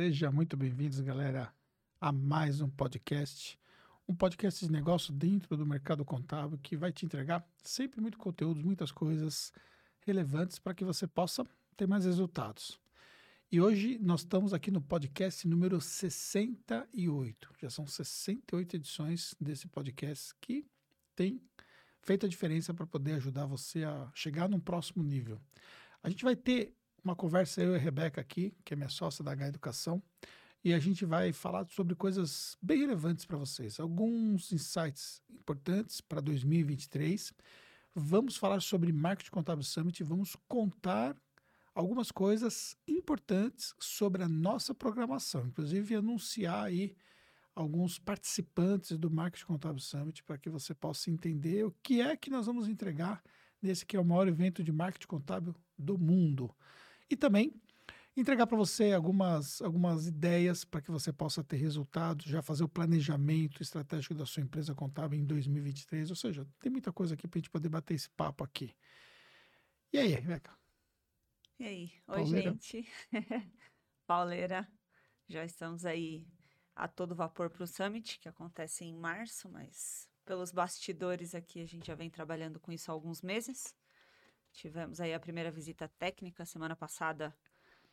Seja muito bem-vindos, galera, a mais um podcast. Um podcast de negócio dentro do mercado contábil que vai te entregar sempre muito conteúdo, muitas coisas relevantes para que você possa ter mais resultados. E hoje nós estamos aqui no podcast número 68. Já são 68 edições desse podcast que tem feito a diferença para poder ajudar você a chegar num próximo nível. A gente vai ter uma conversa, eu e a Rebeca aqui, que é minha sócia da H Educação, e a gente vai falar sobre coisas bem relevantes para vocês, alguns insights importantes para 2023. Vamos falar sobre Marketing Contábil Summit, vamos contar algumas coisas importantes sobre a nossa programação, inclusive anunciar aí alguns participantes do Marketing Contábil Summit para que você possa entender o que é que nós vamos entregar nesse que é o maior evento de marketing contábil do mundo. E também entregar para você algumas, algumas ideias para que você possa ter resultados, já fazer o planejamento estratégico da sua empresa contábil em 2023. Ou seja, tem muita coisa aqui para a gente poder bater esse papo aqui. E aí, Rebeca? E aí? Oi, Pauleira. gente. Pauleira, já estamos aí a todo vapor para o Summit, que acontece em março, mas pelos bastidores aqui a gente já vem trabalhando com isso há alguns meses. Tivemos aí a primeira visita técnica semana passada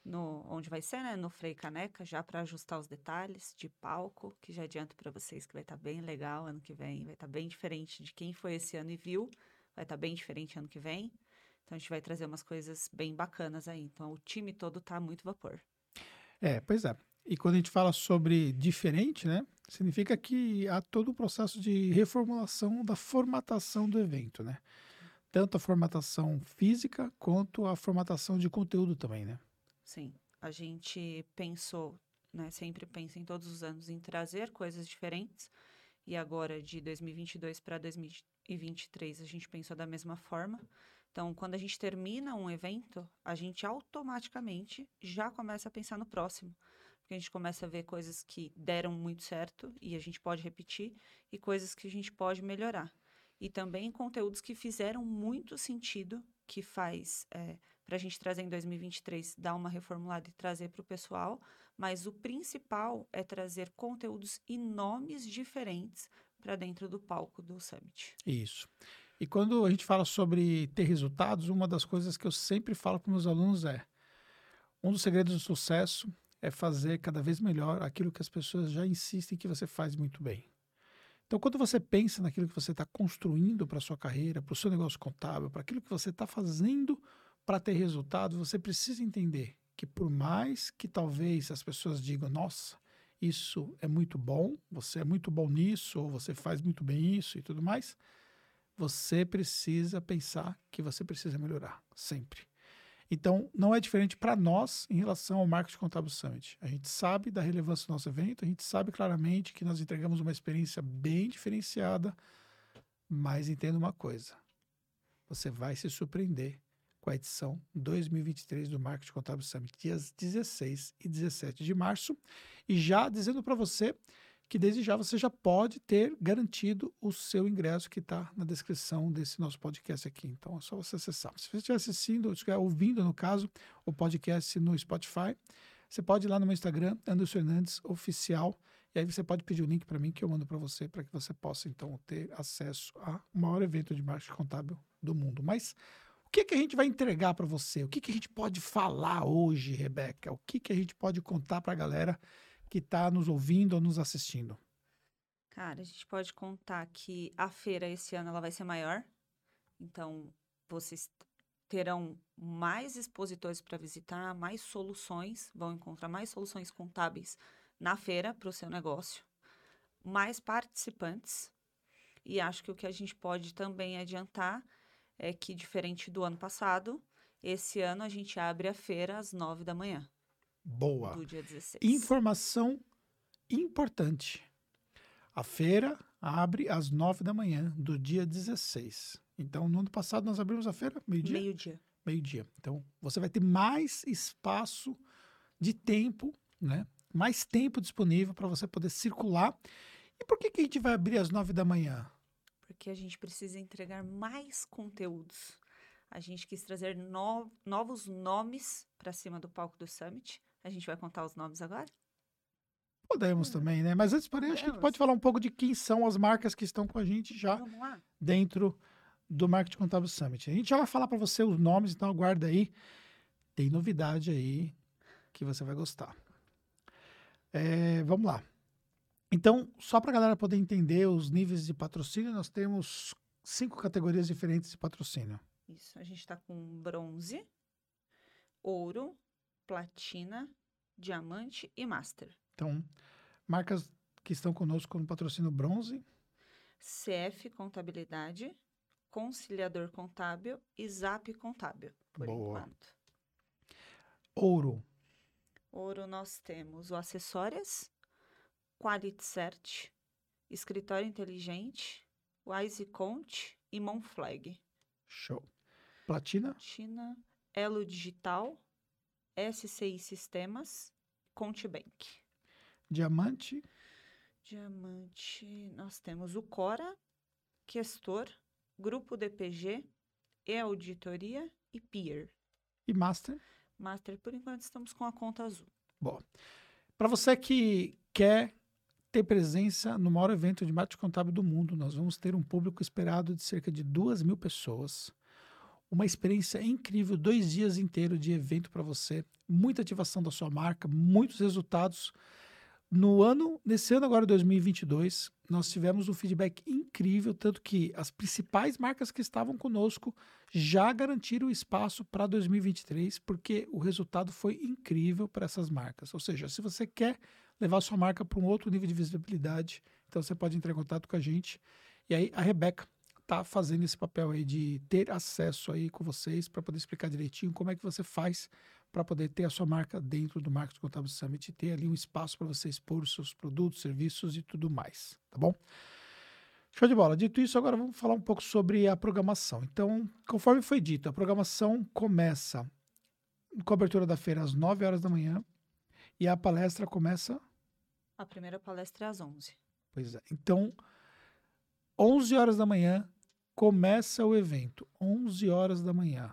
no onde vai ser, né, no Frei Caneca, já para ajustar os detalhes de palco, que já adianto para vocês que vai estar tá bem legal ano que vem, vai estar tá bem diferente de quem foi esse ano e viu, vai estar tá bem diferente ano que vem. Então a gente vai trazer umas coisas bem bacanas aí. Então o time todo tá muito vapor. É, pois é. E quando a gente fala sobre diferente, né, significa que há todo o processo de reformulação da formatação do evento, né? Tanto a formatação física quanto a formatação de conteúdo também, né? Sim, a gente pensou, né, sempre pensa em todos os anos em trazer coisas diferentes. E agora de 2022 para 2023 a gente pensou da mesma forma. Então, quando a gente termina um evento, a gente automaticamente já começa a pensar no próximo. Porque a gente começa a ver coisas que deram muito certo e a gente pode repetir, e coisas que a gente pode melhorar. E também conteúdos que fizeram muito sentido, que faz é, para a gente trazer em 2023, dar uma reformulada e trazer para o pessoal, mas o principal é trazer conteúdos e nomes diferentes para dentro do palco do Summit. Isso. E quando a gente fala sobre ter resultados, uma das coisas que eu sempre falo para meus alunos é: um dos segredos do sucesso é fazer cada vez melhor aquilo que as pessoas já insistem que você faz muito bem. Então, quando você pensa naquilo que você está construindo para sua carreira, para o seu negócio contábil, para aquilo que você está fazendo para ter resultado, você precisa entender que por mais que talvez as pessoas digam, nossa, isso é muito bom, você é muito bom nisso, ou você faz muito bem isso e tudo mais, você precisa pensar que você precisa melhorar, sempre. Então, não é diferente para nós em relação ao Marketing Contábil Summit. A gente sabe da relevância do nosso evento, a gente sabe claramente que nós entregamos uma experiência bem diferenciada, mas entenda uma coisa: você vai se surpreender com a edição 2023 do Marketing Contábil Summit, dias 16 e 17 de março. E já dizendo para você que desde já você já pode ter garantido o seu ingresso que está na descrição desse nosso podcast aqui. Então é só você acessar. Se você estiver assistindo, estiver ouvindo, no caso, o podcast no Spotify, você pode ir lá no meu Instagram, Anderson Fernandes Oficial, e aí você pode pedir o link para mim que eu mando para você, para que você possa então ter acesso ao maior evento de marketing contábil do mundo. Mas o que, que a gente vai entregar para você? O que, que a gente pode falar hoje, Rebeca? O que, que a gente pode contar para a galera que está nos ouvindo ou nos assistindo? Cara, a gente pode contar que a feira esse ano ela vai ser maior. Então, vocês terão mais expositores para visitar, mais soluções, vão encontrar mais soluções contábeis na feira para o seu negócio, mais participantes. E acho que o que a gente pode também adiantar é que, diferente do ano passado, esse ano a gente abre a feira às nove da manhã. Boa. Do dia 16. Informação importante. A feira abre às nove da manhã do dia 16. Então, no ano passado, nós abrimos a feira meio-dia? Meio-dia. Meio-dia. Então, você vai ter mais espaço de tempo, né? Mais tempo disponível para você poder circular. E por que, que a gente vai abrir às nove da manhã? porque a gente precisa entregar mais conteúdos. A gente quis trazer no, novos nomes para cima do palco do Summit, A gente vai contar os nomes agora? Podemos também, né? Mas antes, porém, acho que a gente pode falar um pouco de quem são as marcas que estão com a gente já dentro do Marketing Contábil Summit. A gente já vai falar para você os nomes, então aguarda aí. Tem novidade aí que você vai gostar. É, vamos lá. Então, só para a galera poder entender os níveis de patrocínio, nós temos cinco categorias diferentes de patrocínio. Isso. A gente está com bronze, ouro, platina, diamante e master. Então, marcas que estão conosco no patrocínio bronze, CF Contabilidade, Conciliador Contábil e Zap Contábil, por Boa. enquanto. ouro, Ouro nós temos o Acessórias, Quality Cert, Escritório Inteligente, Wise Count e Monflag. show. Platina, China, Elo Digital, SCI Sistemas, Contibank. diamante, Diamante, nós temos o Cora, Questor, Grupo DPG, E Auditoria e Peer. e master. Master, por enquanto, estamos com a conta azul. Bom, para você que quer ter presença no maior evento de marketing contábil do mundo, nós vamos ter um público esperado de cerca de duas mil pessoas. Uma experiência incrível, dois dias inteiros de evento para você, muita ativação da sua marca, muitos resultados. No ano, nesse ano agora 2022, nós tivemos um feedback incrível, tanto que as principais marcas que estavam conosco já garantiram espaço para 2023, porque o resultado foi incrível para essas marcas. Ou seja, se você quer levar sua marca para um outro nível de visibilidade, então você pode entrar em contato com a gente. E aí a Rebeca está fazendo esse papel aí de ter acesso aí com vocês para poder explicar direitinho como é que você faz para poder ter a sua marca dentro do Marketing Contábil Summit e ter ali um espaço para você expor os seus produtos, serviços e tudo mais, tá bom? Show de bola. Dito isso, agora vamos falar um pouco sobre a programação. Então, conforme foi dito, a programação começa com a abertura da feira às 9 horas da manhã e a palestra começa. A primeira palestra é às 11. Pois é. Então, 11 horas da manhã começa o evento. 11 horas da manhã.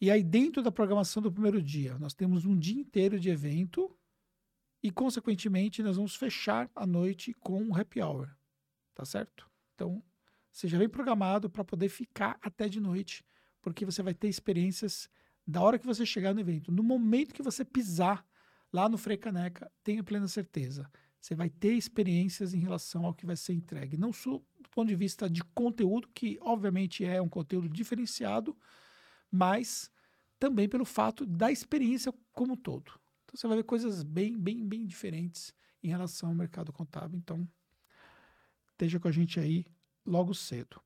E aí, dentro da programação do primeiro dia, nós temos um dia inteiro de evento e, consequentemente, nós vamos fechar a noite com um happy hour. Tá certo? Então, já vem programado para poder ficar até de noite, porque você vai ter experiências da hora que você chegar no evento. No momento que você pisar lá no Frei Caneca, tenha plena certeza. Você vai ter experiências em relação ao que vai ser entregue. Não do ponto de vista de conteúdo, que obviamente é um conteúdo diferenciado, mas também pelo fato da experiência como um todo. Então você vai ver coisas bem, bem, bem diferentes em relação ao mercado contábil. Então, esteja com a gente aí logo cedo.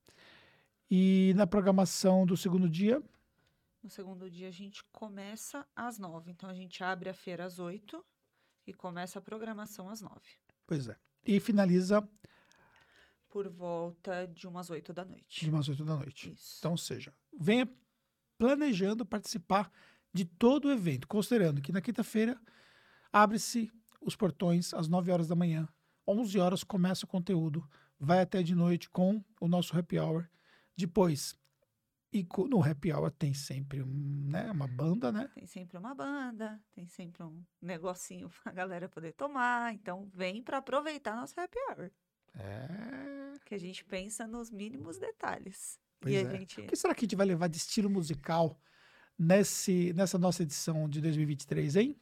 E na programação do segundo dia, No segundo dia, a gente começa às 9. Então, a gente abre a feira às 8 e começa a programação às 9. pois é, e finaliza Por volta de umas 8 da noite. de umas 8 da noite. Isso. Então, seja, venha planejando participar de todo o evento, considerando que na quinta-feira abre-se os portões às 9 horas da manhã, 11 horas começa o conteúdo, vai até de noite com o nosso happy hour. Depois, e no happy hour tem sempre né, uma banda, né? Tem sempre uma banda, tem sempre um negocinho pra galera poder tomar. Então, vem para aproveitar nosso happy hour. É. Que a gente pensa nos mínimos detalhes. Pois e é. a gente. O que será que a gente vai levar de estilo musical nesse, nessa nossa edição de 2023, hein?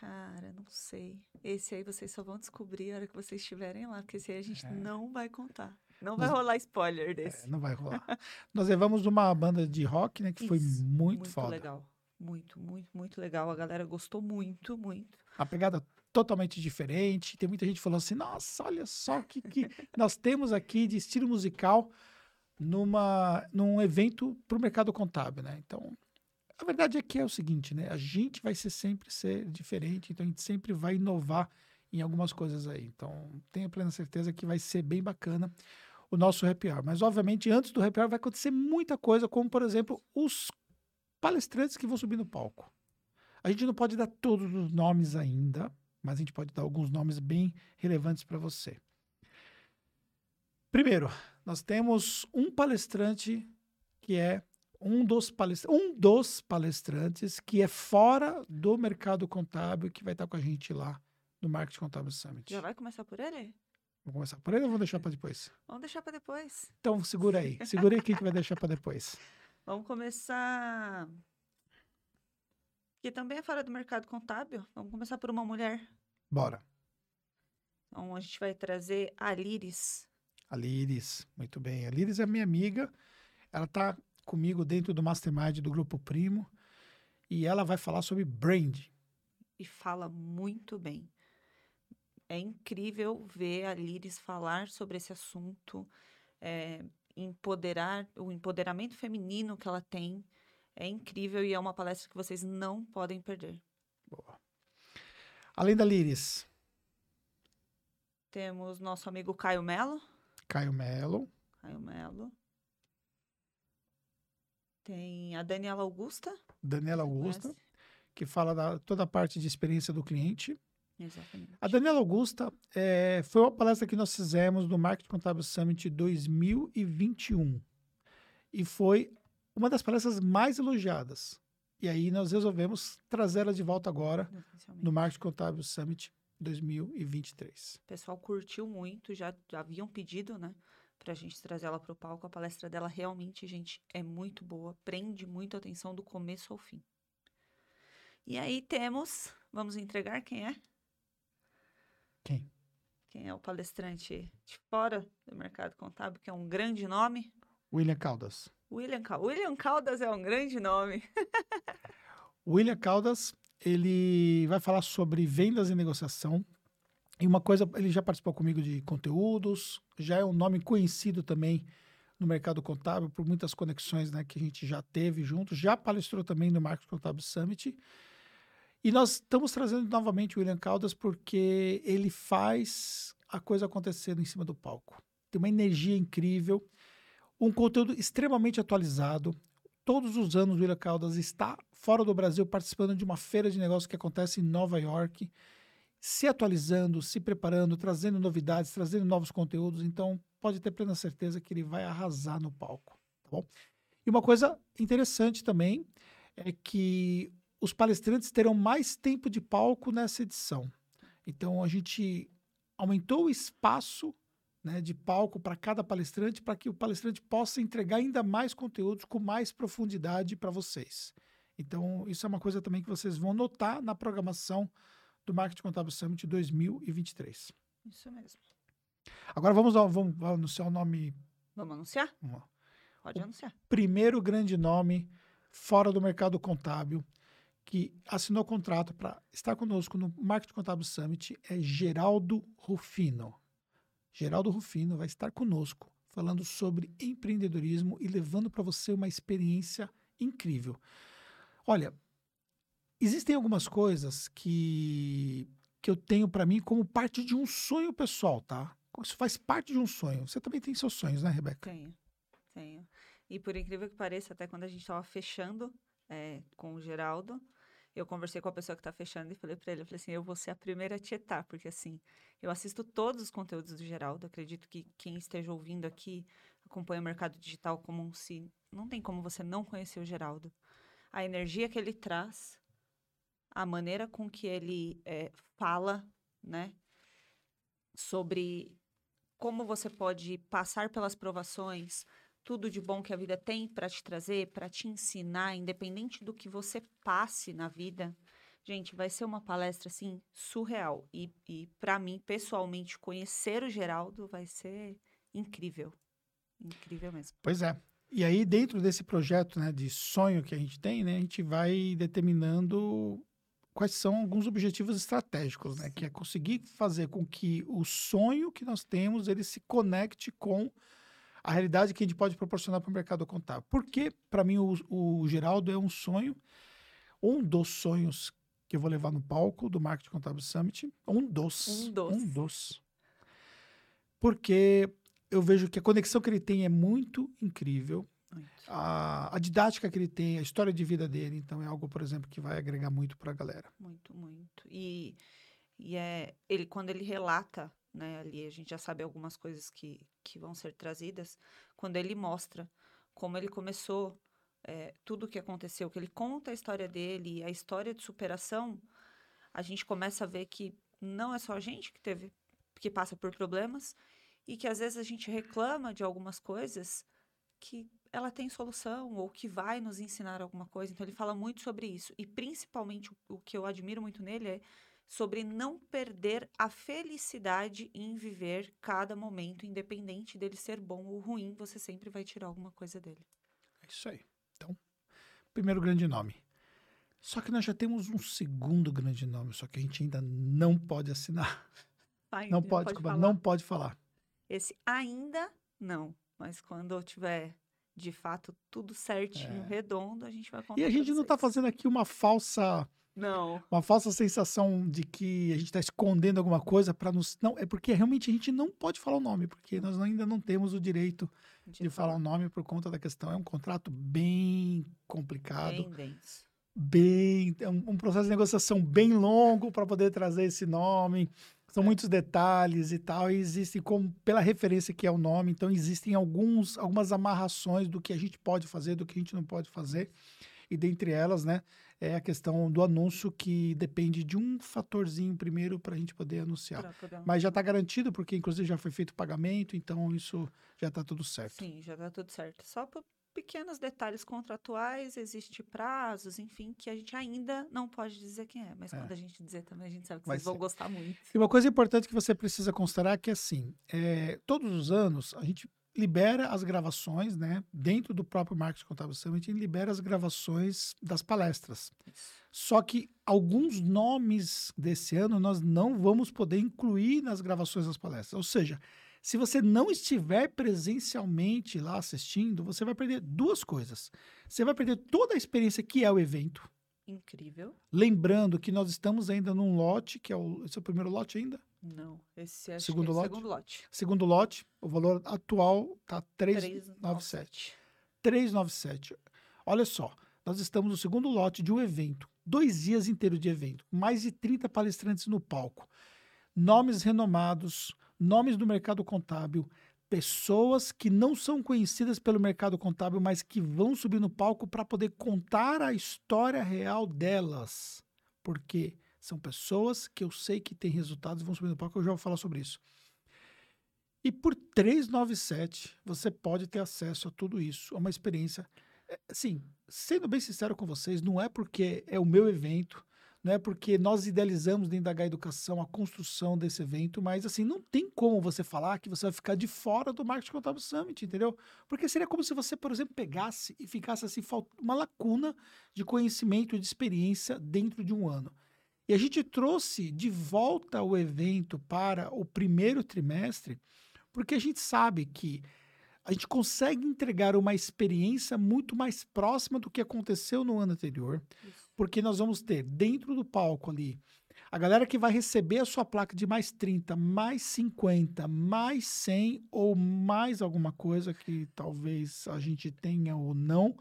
Cara, não sei. Esse aí vocês só vão descobrir a hora que vocês estiverem lá, porque esse aí a gente É. não vai contar. Não vai Nós- rolar spoiler desse. É, não vai rolar. Nós levamos uma banda de rock, né? Que foi Isso, muito, foda. legal. Muito, muito, muito legal. A galera gostou muito, muito. Uma pegada totalmente diferente. Tem muita gente falando assim: nossa, olha só o que, que nós temos aqui de estilo musical numa, num evento para o mercado contábil, né? Então, a verdade é que é o seguinte, né? A gente vai ser sempre ser diferente, então a gente sempre vai inovar em algumas coisas aí. Então, tenha plena certeza que vai ser bem bacana o nosso happy hour. Mas, obviamente, antes do happy hour vai acontecer muita coisa, como, por exemplo, os palestrantes que vão subir no palco. A gente não pode dar todos os nomes ainda, mas a gente pode dar alguns nomes bem relevantes para você. Primeiro, nós temos um palestrante que é um dos, palestrantes, um dos palestrantes que é fora do mercado contábil que vai estar com a gente lá no Marketing Contábil Summit. Já vai começar por ele? Vamos começar por ele ou vamos deixar para depois? Vamos deixar para depois. Então segura aí. Segura aí que vai deixar para depois. Vamos começar. Que também é fora do mercado contábil. Vamos começar por uma mulher. Bora. Então a gente vai trazer a Liris. A Liris, muito bem. A Liris é minha amiga. Ela está comigo dentro do Mastermind do Grupo Primo. E ela vai falar sobre brand. E fala muito bem. É incrível ver a Liris falar sobre esse assunto, é, empoderar o empoderamento feminino que ela tem. É incrível e é uma palestra que vocês não podem perder. Além da Liris, temos nosso amigo Caio Melo. Caio Melo. Caio Melo. Tem a Daniela Augusta. Daniela Augusta, que fala da toda a parte de experiência do cliente. Exatamente. A Daniela Augusta é, foi uma palestra que nós fizemos no Marketing Contábil Summit 2021. E foi uma das palestras mais elogiadas. E aí nós resolvemos trazê-la de volta agora no Marketing Contábil Summit 2023. O pessoal curtiu muito, já, haviam pedido, né? Pra gente trazer ela para o palco. A palestra dela realmente, gente, é muito boa, prende muito a atenção do começo ao fim. E aí temos, vamos entregar quem é? Quem? Quem é o palestrante de fora do mercado contábil, que é um grande nome? William Caldas. William, William Caldas é um grande nome. William Caldas, ele vai falar sobre vendas e negociação. E uma coisa, ele já participou comigo de conteúdos, já é um nome conhecido também no mercado contábil por muitas conexões né, que a gente já teve juntos, já palestrou também no Marketing Contábil Summit. E nós estamos trazendo novamente o William Caldas porque ele faz a coisa acontecer em cima do palco. Tem uma energia incrível, um conteúdo extremamente atualizado. Todos os anos o William Caldas está fora do Brasil participando de uma feira de negócios que acontece em Nova York se atualizando, se preparando, trazendo novidades, trazendo novos conteúdos. Então, pode ter plena certeza que ele vai arrasar no palco, tá bom? E uma coisa interessante também é que os palestrantes terão mais tempo de palco nessa edição. Então, a gente aumentou o espaço né, de palco para cada palestrante para que o palestrante possa entregar ainda mais conteúdos com mais profundidade para vocês. Então, isso é uma coisa também que vocês vão notar na programação do Marketing Contábil Summit 2023. Isso mesmo. Agora vamos, vamos anunciar o nome. Vamos anunciar? Vamos. Pode o anunciar. Primeiro grande nome fora do mercado contábil que assinou contrato para estar conosco no Marketing Contábil Summit é Geraldo Rufino. Geraldo Rufino vai estar conosco falando sobre empreendedorismo e levando para você uma experiência incrível. Olha, existem algumas coisas que, que eu tenho para mim como parte de um sonho pessoal, tá? Isso faz parte de um sonho. Você também tem seus sonhos, né, Rebeca? Tenho, tenho. E por incrível que pareça, até quando a gente estava fechando é, com o Geraldo, eu conversei com a pessoa que está fechando e falei para ele, eu falei assim, eu vou ser a primeira a tietar, porque assim, eu assisto todos os conteúdos do Geraldo, acredito que quem esteja ouvindo aqui acompanha o mercado digital como um se não tem como você não conhecer o Geraldo. A energia que ele traz, a maneira com que ele é, fala, né, sobre como você pode passar pelas provações, tudo de bom que a vida tem para te trazer, para te ensinar, independente do que você passe na vida. Gente, vai ser uma palestra assim surreal e, e para mim pessoalmente conhecer o Geraldo vai ser incrível, incrível mesmo. Pois é. E aí dentro desse projeto, né, de sonho que a gente tem, né, a gente vai determinando quais são alguns objetivos estratégicos, né? Que é conseguir fazer com que o sonho que nós temos ele se conecte com a realidade que a gente pode proporcionar para o mercado contábil. Porque, para mim, o, o Geraldo é um sonho, um dos sonhos que eu vou levar no palco do Marketing Contábil Summit. Um dos. Um dos. Um dos. Porque eu vejo que a conexão que ele tem é muito incrível. A, a, didática que ele tem, a história de vida dele, então é algo, por exemplo, que vai agregar muito para a galera. Muito, muito. E, e é ele quando ele relata, né, ali a gente já sabe algumas coisas que, que vão ser trazidas, quando ele mostra como ele começou é, tudo o que aconteceu, que ele conta a história dele, a história de superação, a gente começa a ver que não é só a gente que teve, que passa por problemas e que às vezes a gente reclama de algumas coisas que ela tem solução ou que vai nos ensinar alguma coisa. Então ele fala muito sobre isso e principalmente o, que eu admiro muito nele é sobre não perder a felicidade em viver cada momento, independente dele ser bom ou ruim, você sempre vai tirar alguma coisa dele. É isso aí. Então, primeiro grande nome. Só que nós já temos um segundo grande nome, só que a gente ainda não pode assinar. Ai, não pode, pode não pode falar. Esse ainda não, mas quando eu tiver de fato tudo certinho, É. redondo, a gente vai contar. E a gente não está fazendo aqui uma falsa, Não. uma falsa sensação de que a gente está escondendo alguma coisa para nos. Não, é porque realmente a gente não pode falar o nome, porque nós ainda não temos o direito de falar o nome por conta da questão. É um contrato bem complicado. Bem denso. bem, é um, um processo de negociação bem longo para poder trazer esse nome. São É. muitos detalhes e tal, e existem como pela referência que é o nome, então existem alguns algumas amarrações do que a gente pode fazer, do que a gente não pode fazer. E dentre elas, né, é a questão do anúncio que depende de um fatorzinho primeiro para a gente poder anunciar. Mas já está garantido, porque inclusive já foi feito o pagamento, então isso já está tudo certo. Sim, já tá tudo certo. Só por pequenos detalhes contratuais, existe prazos, enfim, que a gente ainda não pode dizer quem é. Mas É. quando a gente dizer também, a gente sabe que Vai vocês vão ser. gostar muito. E uma coisa importante que você precisa considerar é que, assim, é, todos os anos a gente libera as gravações, né? Dentro do próprio Marketing Contábil Summit, libera as gravações das palestras. Só que alguns nomes desse ano nós não vamos poder incluir nas gravações das palestras. Ou seja, se você não estiver presencialmente lá assistindo, você vai perder duas coisas. Você vai perder toda a experiência que é o evento. Incrível. Lembrando que nós estamos ainda num lote, que é o, esse é o primeiro lote ainda. Não, esse acho Segundo é lote? segundo lote. Segundo lote, o valor atual está 397. 397. Olha só, nós estamos no segundo lote de um evento, dois dias inteiros de evento, mais de 30 palestrantes no palco, nomes renomados, nomes do mercado contábil, pessoas que não são conhecidas pelo mercado contábil, mas que vão subir no palco para poder contar a história real delas. Porque são pessoas que eu sei que têm resultados e vão subir no palco, eu já vou falar sobre isso. E por 397, você pode ter acesso a tudo isso, a uma experiência. É, Assim, sendo bem sincero com vocês, não é porque é o meu evento, é porque nós idealizamos dentro da H Educação a construção desse evento, mas assim, não tem como você falar que você vai ficar de fora do Marketing Contábil Summit, entendeu? Porque seria como se você, por exemplo, pegasse e ficasse assim, uma lacuna de conhecimento e de experiência dentro de um ano. E a gente trouxe de volta o evento para o primeiro trimestre, porque a gente sabe que a gente consegue entregar uma experiência muito mais próxima do que aconteceu no ano anterior, Isso. Porque nós vamos ter dentro do palco ali a galera que vai receber a sua placa de mais 30, mais 50, mais 100 ou mais alguma coisa que talvez a gente tenha ou não.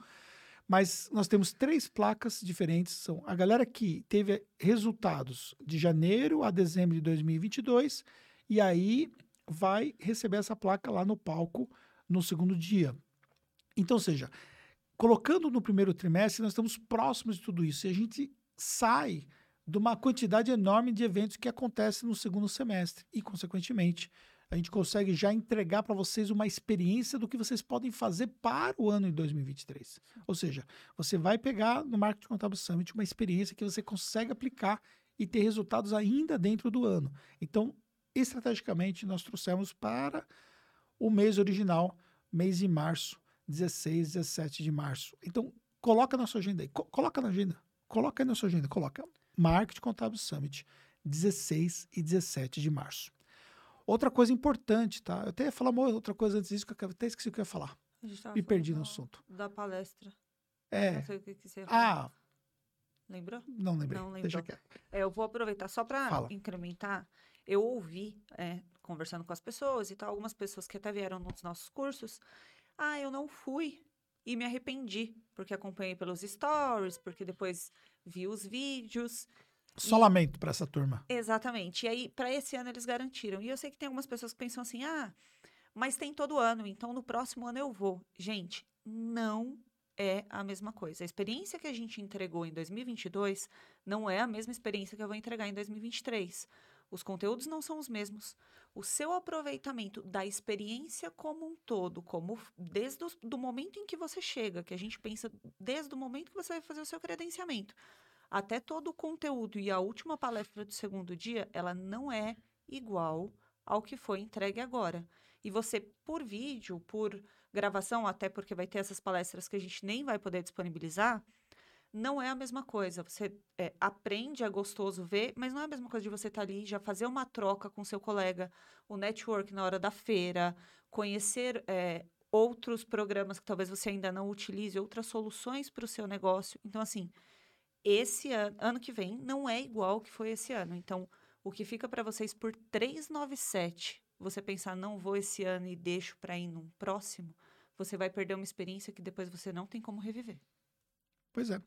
Mas nós temos três placas diferentes. São a galera que teve resultados de janeiro a dezembro de 2022 e aí vai receber essa placa lá no palco no segundo dia. Então, ou seja, colocando no primeiro trimestre, nós estamos próximos de tudo isso. E a gente sai de uma quantidade enorme de eventos que acontecem no segundo semestre. E, consequentemente, a gente consegue já entregar para vocês uma experiência do que vocês podem fazer para o ano de 2023. Ou seja, você vai pegar no Marketing Contábil Summit uma experiência que você consegue aplicar e ter resultados ainda dentro do ano. Então, estrategicamente, nós trouxemos para o mês original, mês de março, 16, 17 de março. Então, coloca na sua agenda aí. Co- coloca na agenda. Coloca aí na sua agenda. Coloca Marketing Contábil Summit, 16 e 17 de março. Outra coisa importante, tá? Eu até ia falar uma outra coisa antes disso, que eu até esqueci o que eu ia falar. Me perdi no da- assunto. Da palestra. É. Não sei o que, que você. Ah, Lembrou? não lembrei. Não Deixa lembrou. quieto. É, eu vou aproveitar só para incrementar. Eu ouvi, é, conversando com as pessoas e tal, algumas pessoas que até vieram nos nossos cursos. Ah, eu não fui e me arrependi, porque acompanhei pelos stories, porque depois vi os vídeos. Só lamento para essa turma. Exatamente. E aí, para esse ano, eles garantiram. E eu sei que tem algumas pessoas que pensam assim: ah, mas tem todo ano, então no próximo ano eu vou. Gente, não é a mesma coisa. A experiência que a gente entregou em 2022 não é a mesma experiência que eu vou entregar em 2023. Os conteúdos não são os mesmos. O seu aproveitamento da experiência como um todo, como desde o do momento em que você chega, que a gente pensa desde o momento que você vai fazer o seu credenciamento, até todo o conteúdo e a última palestra do segundo dia, ela não é igual ao que foi entregue agora. E você, por vídeo, por gravação, até porque vai ter essas palestras que a gente nem vai poder disponibilizar, não é a mesma coisa. Você é, aprende, é gostoso ver, mas não é a mesma coisa de você estar tá ali, já fazer uma troca com seu colega, o network na hora da feira, conhecer é, outros programas que talvez você ainda não utilize, outras soluções para o seu negócio. Então, assim, esse ano, ano que vem não é igual que foi esse ano. Então, o que fica para vocês por 397, você pensar, não vou esse ano e deixo para ir num próximo, você vai perder uma experiência que depois você não tem como reviver. Pois é.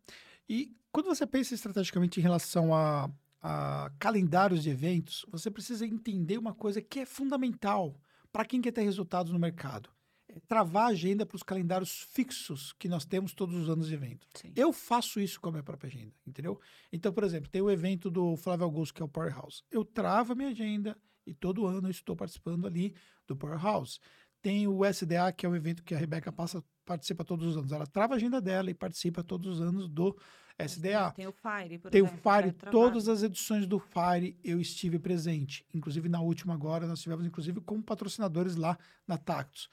E quando você pensa estrategicamente em relação a, a calendários de eventos, você precisa entender uma coisa que é fundamental para quem quer ter resultados no mercado. É travar a agenda para os calendários fixos que nós temos todos os anos de evento. Sim. Eu faço isso com a minha própria agenda, entendeu? Então, por exemplo, tem o evento do Flávio Augusto, que é o Powerhouse. Eu travo a minha agenda e todo ano eu estou participando ali do Powerhouse. Tem o SDA, que é um evento que a Rebeca passa, participa todos os anos. Ela trava a agenda dela e participa todos os anos do SDA. Tem o Fire, por Tem exemplo, o Fire, todas as edições do Fire eu estive presente. Inclusive na última agora, nós tivemos inclusive como patrocinadores lá na Tactus.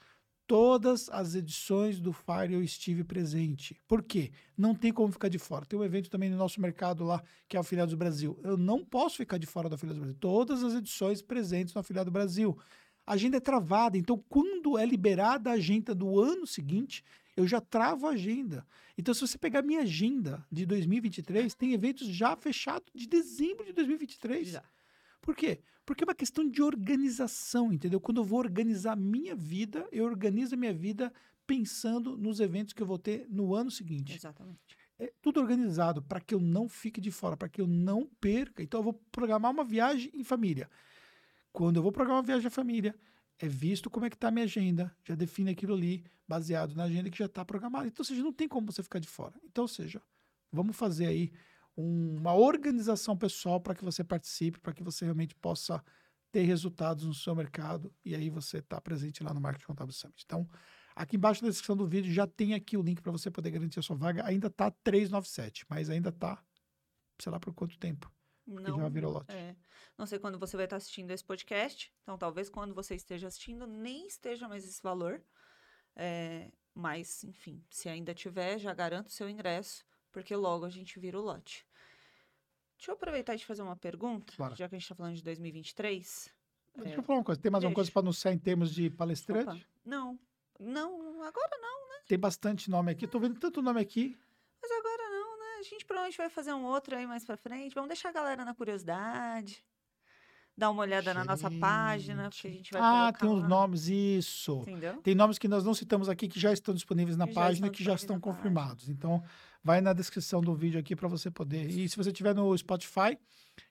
Todas as edições do Fire eu estive presente. Por quê? Não tem como ficar de fora. Tem um evento também no nosso mercado lá, que é o Afiliados do Brasil. Eu não posso ficar de fora do Afiliados do Brasil. Todas as edições presentes no Afiliado do Brasil a agenda é travada. Então, quando é liberada a agenda do ano seguinte, eu já travo a agenda. Então, se você pegar minha agenda de 2023, tem eventos já fechados de dezembro de 2023. Já. Por quê? Porque é uma questão de organização, entendeu? Quando eu vou organizar a minha vida, eu organizo a minha vida pensando nos eventos que eu vou ter no ano seguinte. Exatamente. É tudo organizado para que eu não fique de fora, para que eu não perca. Então, eu vou programar uma viagem em família. Quando eu vou programar uma viagem à família, é visto como é que está a minha agenda, já define aquilo ali, baseado na agenda que já está programada. Então, ou seja, não tem como você ficar de fora. Então, ou seja, vamos fazer aí um, uma organização pessoal para que você participe, para que você realmente possa ter resultados no seu mercado e aí você está presente lá no Marketing Contábil Summit. Então, aqui embaixo na descrição do vídeo já tem aqui o link para você poder garantir a sua vaga. Ainda está 397, mas ainda está, sei lá por quanto tempo. Não, já virou lote. É. Não sei quando você vai estar assistindo esse podcast. Então, talvez quando você esteja assistindo, nem esteja mais esse valor. É, mas, enfim, se ainda tiver, já garanto o seu ingresso, porque logo a gente vira o lote. Deixa eu aproveitar e te fazer uma pergunta, claro. já que a gente está falando de 2023. Deixa é... eu falar uma coisa. Tem mais Deixa. uma coisa para anunciar em termos de palestrante? Opa. Não. Não, agora não, né? Tem bastante nome aqui. Estou vendo tanto nome aqui gente provavelmente vai fazer um outro aí mais pra frente. Vamos deixar a galera na curiosidade. Dar uma olhada gente. na nossa página, porque a gente vai Ah, tem uns nomes, isso. Entendeu? Tem nomes que nós não citamos aqui que já estão disponíveis na página e que já estão confirmados. Então, vai na descrição do vídeo aqui para você poder. E se você tiver no Spotify,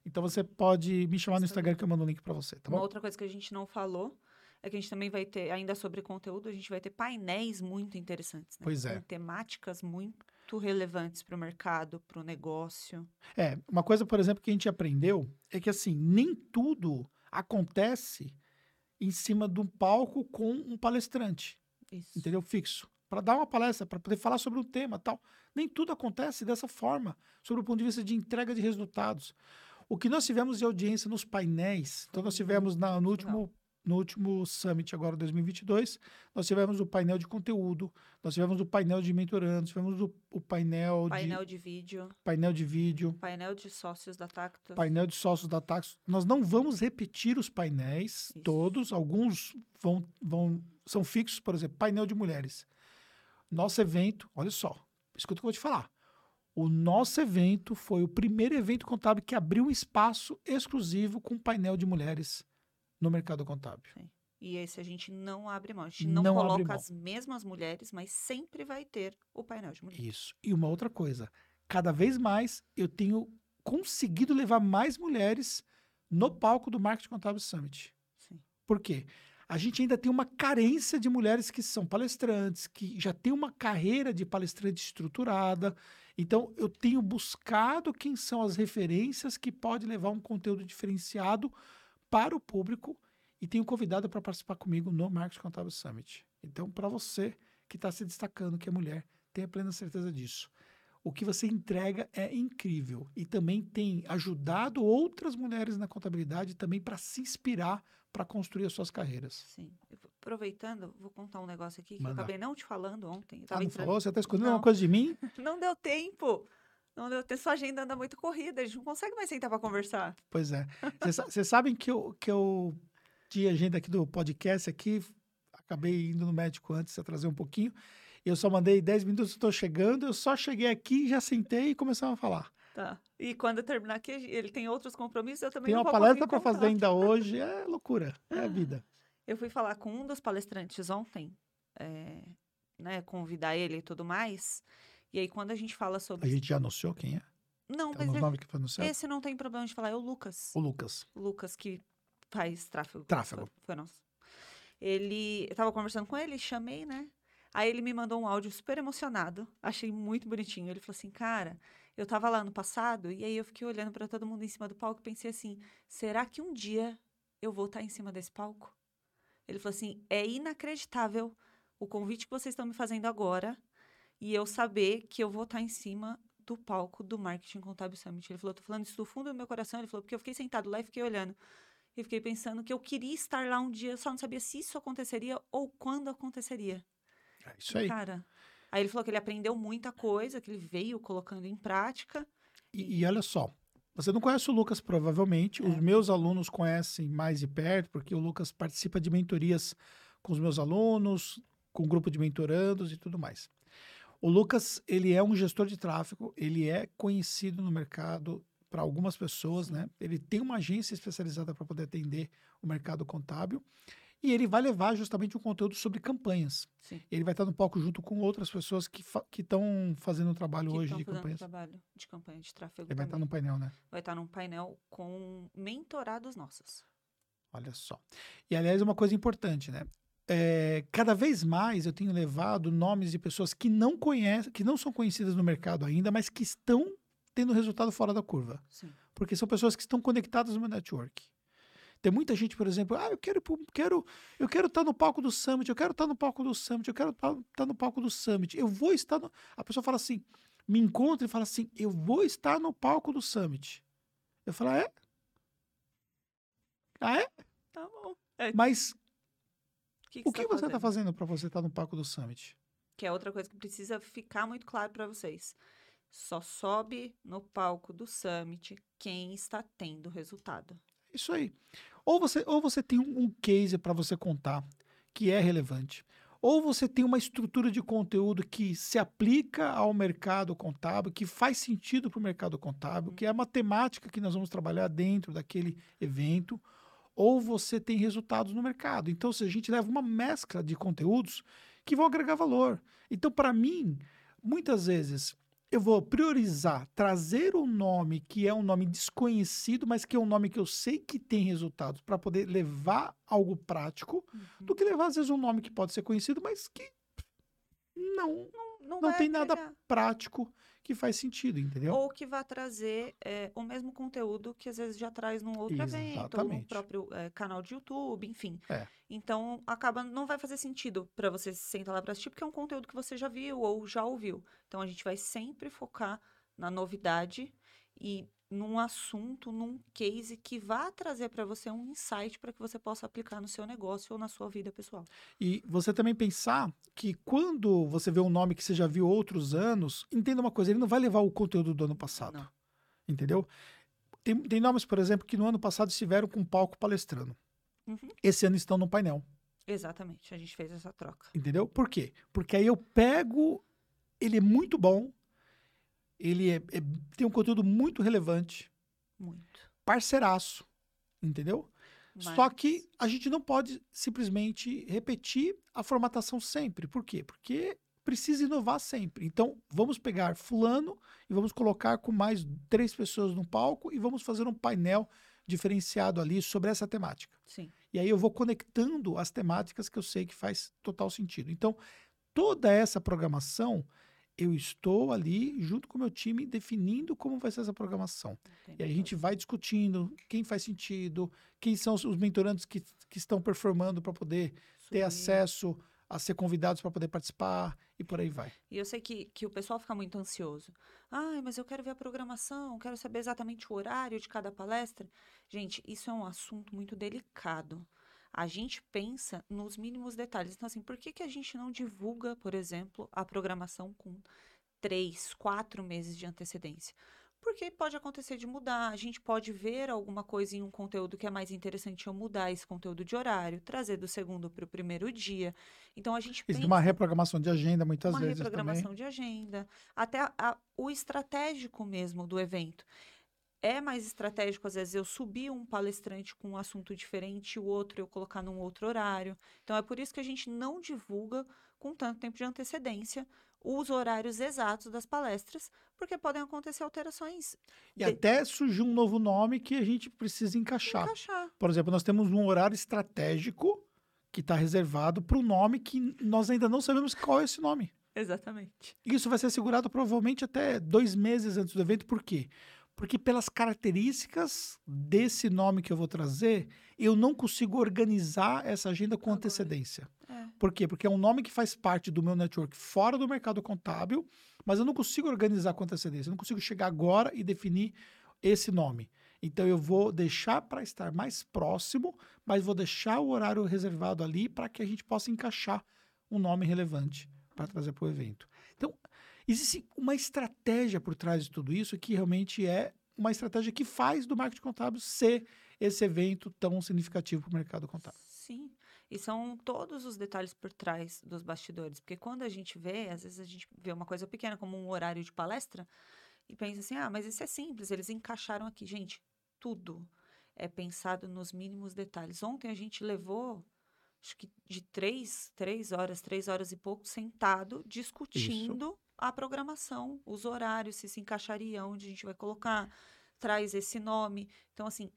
então você pode me chamar no Instagram que eu mando o um link para você, tá bom? Uma outra coisa que a gente não falou é que a gente também vai ter, ainda sobre conteúdo, a gente vai ter painéis muito interessantes. Né? Pois é. Com temáticas muito muito relevantes para o mercado, para o negócio. É, uma coisa, por exemplo, que a gente aprendeu é que assim, nem tudo acontece em cima de um palco com um palestrante. Isso. Entendeu? Fixo. Para dar uma palestra, para poder falar sobre um tema tal. Nem tudo acontece dessa forma, sobre o ponto de vista de entrega de resultados. O que nós tivemos de audiência nos painéis, então nós tivemos na, no último no último Summit, agora 2022, nós tivemos o painel de conteúdo, nós tivemos o painel de mentorandos, tivemos o, o painel, painel de, de vídeo, painel de vídeo, painel de sócios da Tactus, painel de sócios da Tactus. Nós não vamos repetir os painéis Isso. todos, alguns vão, vão são fixos, por exemplo, painel de mulheres. Nosso evento, olha só, escuta o que eu vou te falar. O nosso evento foi o primeiro evento contábil que abriu um espaço exclusivo com painel de mulheres no mercado contábil. Sim. E esse a gente não abre mão. A gente não, não coloca as mesmas mulheres, mas sempre vai ter o painel de mulheres. Isso. E uma outra coisa, cada vez mais eu tenho conseguido levar mais mulheres no palco do Marketing Contábil Summit. Sim. Por quê? a gente ainda tem uma carência de mulheres que são palestrantes, que já têm uma carreira de palestrante estruturada. Então, eu tenho buscado quem são as referências que pode levar um conteúdo diferenciado para o público e tenho convidado para participar comigo no Marketing Contábil Summit. Então, para você que está se destacando, que é mulher, tenha plena certeza disso. O que você entrega é incrível e também tem ajudado outras mulheres na contabilidade também para se inspirar para construir as suas carreiras. Sim. Aproveitando, vou contar um negócio aqui que Manda. eu acabei não te falando ontem. Ah, não entrando- falou? Você está escondendo uma coisa de mim? Não deu tempo. Não deu tempo. Sua agenda anda muito corrida. A gente não consegue mais sentar para conversar. Pois é. Vocês sabem que eu, que eu tinha agenda aqui do podcast aqui, acabei indo no médico antes, atrasei um pouquinho. Eu só mandei 10 minutos, estou chegando, eu só cheguei aqui, já sentei e começamos a falar. Tá. E quando eu terminar aqui, ele tem outros compromissos, eu também Tem não uma palestra para fazer ainda hoje, é loucura, é a vida. Eu fui falar com um dos palestrantes ontem, é, né, convidar ele e tudo mais. E aí, quando a gente fala A sobre. gente já anunciou quem é? Não, Tá mas esse- nomes que foi anunciado? esse não tem problema de falar, é o Lucas. O Lucas. O Lucas que faz tráfego. Tráfego. Foi, foi nosso. Ele. Eu tava conversando com ele, chamei, né? Aí ele me mandou um áudio super emocionado. Achei muito bonitinho. Ele falou assim: Cara, eu tava lá no passado e aí eu fiquei olhando pra todo mundo em cima do palco e pensei assim: será que um dia eu vou estar em cima desse palco? Ele falou assim: é inacreditável o convite que vocês estão me fazendo agora e eu saber que eu vou estar em cima do palco do Marketing Contábil Summit. Ele falou: tô falando isso do fundo do meu coração. Ele falou: porque eu fiquei sentado lá e fiquei olhando. E fiquei pensando que eu queria estar lá um dia, eu só não sabia se isso aconteceria ou quando aconteceria. É isso aí. Cara. Aí ele falou que ele aprendeu muita coisa, que ele veio colocando em prática. E, e olha só, você não conhece o Lucas provavelmente, os É. meus alunos conhecem mais de perto, porque o Lucas participa de mentorias com os meus alunos, com o grupo de mentorandos e tudo mais. O Lucas, ele é um gestor de tráfego, ele é conhecido no mercado para algumas pessoas, né? Ele tem uma agência especializada para poder atender o mercado contábil e ele vai levar justamente um conteúdo sobre campanhas. Sim. Ele vai estar no palco junto com outras pessoas que estão fazendo um trabalho que hoje de campanhas. trabalho de campanha de tráfego. Ele vai estar também. no painel, né? vai estar num painel com mentorados nossos. Olha só. E, aliás, uma coisa importante, né? É, cada vez mais eu tenho levado nomes de pessoas que não conhecem, que não são conhecidas no mercado ainda, mas que estão tendo resultado fora da curva. Sim. Porque são pessoas que estão conectadas no meu network. Tem muita gente, por exemplo, ah, eu quero, quero, eu quero estar no palco do Summit, eu quero estar no palco do Summit, eu quero estar estar no palco do Summit. Eu vou estar no... A pessoa fala assim, me encontra e fala assim, eu vou estar no palco do Summit. Eu falo, ah, é? Ah, é? Tá bom. Mas que o que tá você está fazendo? fazendo para você estar no palco do Summit? Que é outra coisa que precisa ficar muito claro para vocês. Só sobe no palco do Summit quem está tendo resultado. Isso aí. Ou você, ou você tem um, um case para você contar que é relevante. Ou você tem uma estrutura de conteúdo que se aplica ao mercado contábil, que faz sentido para o mercado contábil, que é a matemática que nós vamos trabalhar dentro daquele evento. Ou você tem resultados no mercado. Então, se a gente leva uma mescla de conteúdos que vão agregar valor. Então, para mim, muitas vezes eu vou priorizar trazer um nome que é um nome desconhecido, mas que é um nome que eu sei que tem resultados para poder levar algo prático, do que levar às vezes um nome que pode ser conhecido, mas que não Não, não vai tem nada agregar. prático que faz sentido, entendeu? Ou que vai trazer é, o mesmo conteúdo que às vezes já traz num outro evento, ou no Exatamente. próprio é, canal de YouTube, enfim. É. Então, acaba, não vai fazer sentido para você sentar lá para assistir, porque é um conteúdo que você já viu ou já ouviu. Então, a gente vai sempre focar na novidade e num assunto, num case que vá trazer para você um insight para que você possa aplicar no seu negócio ou na sua vida pessoal. E você também pensar que quando você vê um nome que você já viu outros anos, entenda uma coisa, ele não vai levar o conteúdo do ano passado. Não. Entendeu? Tem, tem nomes, por exemplo, que no ano passado estiveram com palco palestrando. Uhum. Esse ano estão no painel. Exatamente, a gente fez essa troca. Entendeu? Por quê? Porque aí eu pego, ele é muito bom, ele é- é- tem um conteúdo muito relevante, Muito. parceiraço, entendeu? Só Mas- que a gente não pode simplesmente repetir a formatação sempre. Por quê? Porque precisa inovar sempre. Então, vamos pegar fulano e vamos colocar com mais três pessoas no palco e vamos fazer um painel diferenciado ali sobre essa temática. Sim. E aí eu vou conectando as temáticas que eu sei que faz total sentido. Então, toda essa programação, eu estou ali junto com o meu time definindo como vai ser essa programação. Entendi. E aí a gente vai discutindo quem faz sentido, quem são os os mentorandos que, que estão performando para poder ter Subir. acesso a ser convidados para poder participar e por aí vai. E eu sei que, que o pessoal fica muito ansioso. Ai, mas eu quero ver a programação, quero saber exatamente o horário de cada palestra. Gente, isso é um assunto muito delicado. A gente pensa nos mínimos detalhes. Então, assim, por que, que a gente não divulga, por exemplo, a programação com três, quatro meses de antecedência? Porque pode acontecer de mudar, a gente pode ver alguma coisa em um conteúdo que é mais interessante eu mudar esse conteúdo de horário, trazer do segundo para o primeiro dia. Então a gente Existe pensa uma reprogramação de agenda muitas uma vezes reprogramação também. de agenda, até a- a- o estratégico mesmo do evento. É mais estratégico, às vezes, eu subir um palestrante com um assunto diferente, o outro eu colocar num outro horário. Então, é por isso que a gente não divulga com tanto tempo de antecedência os horários exatos das palestras, porque podem acontecer alterações. E de- até surgiu um novo nome que a gente precisa encaixar. Encaixar. Por exemplo, nós temos um horário estratégico que está reservado para o nome que nós ainda não sabemos qual é esse nome. Exatamente. Isso vai ser segurado provavelmente até dois meses antes do evento. Por quê? Porque pelas características desse nome que eu vou trazer, eu não consigo organizar essa agenda com Agora. antecedência. É. Por quê? Porque é um nome que faz parte do meu network fora do mercado contábil, mas eu não consigo organizar com antecedência. Eu não consigo chegar agora e definir esse nome. Então eu vou deixar para estar mais próximo, mas vou deixar o horário reservado ali para que a gente possa encaixar um nome relevante para trazer para o evento. Existe uma estratégia por trás de tudo isso que realmente é uma estratégia que faz do marketing contábil ser esse evento tão significativo para o mercado contábil. Sim. E são todos os detalhes por trás dos bastidores. Porque quando a gente vê, às vezes a gente vê uma coisa pequena, como um horário de palestra, e pensa assim: ah, mas isso é simples, eles encaixaram aqui. Gente, tudo é pensado nos mínimos detalhes. Ontem a gente levou, acho que de três, três horas, três horas e pouco, sentado, discutindo a programação, os horários, se se encaixaria, onde a gente vai colocar, traz esse nome. Então, assim,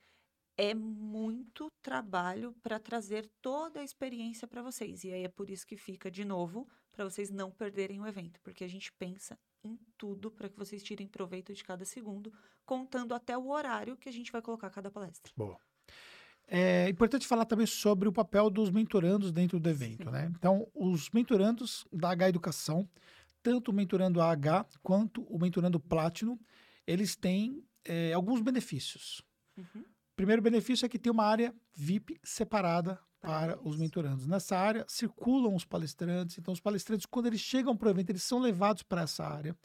é muito trabalho para trazer toda a experiência para vocês. E aí é por isso que fica de novo para vocês não perderem o evento, porque a gente pensa em tudo para que vocês tirem proveito de cada segundo, contando até o horário que a gente vai colocar cada palestra. Boa. É importante falar também sobre o papel dos mentorandos dentro do evento, Sim. né? Então, os mentorandos da H Educação, tanto o mentorando AH quanto o mentorando Platinum, eles têm é, alguns benefícios. Uhum. Primeiro benefício é que tem uma área VIP separada Para para os mentorandos. Nessa área circulam os palestrantes, então os palestrantes, quando eles chegam para o evento, eles são levados para essa área.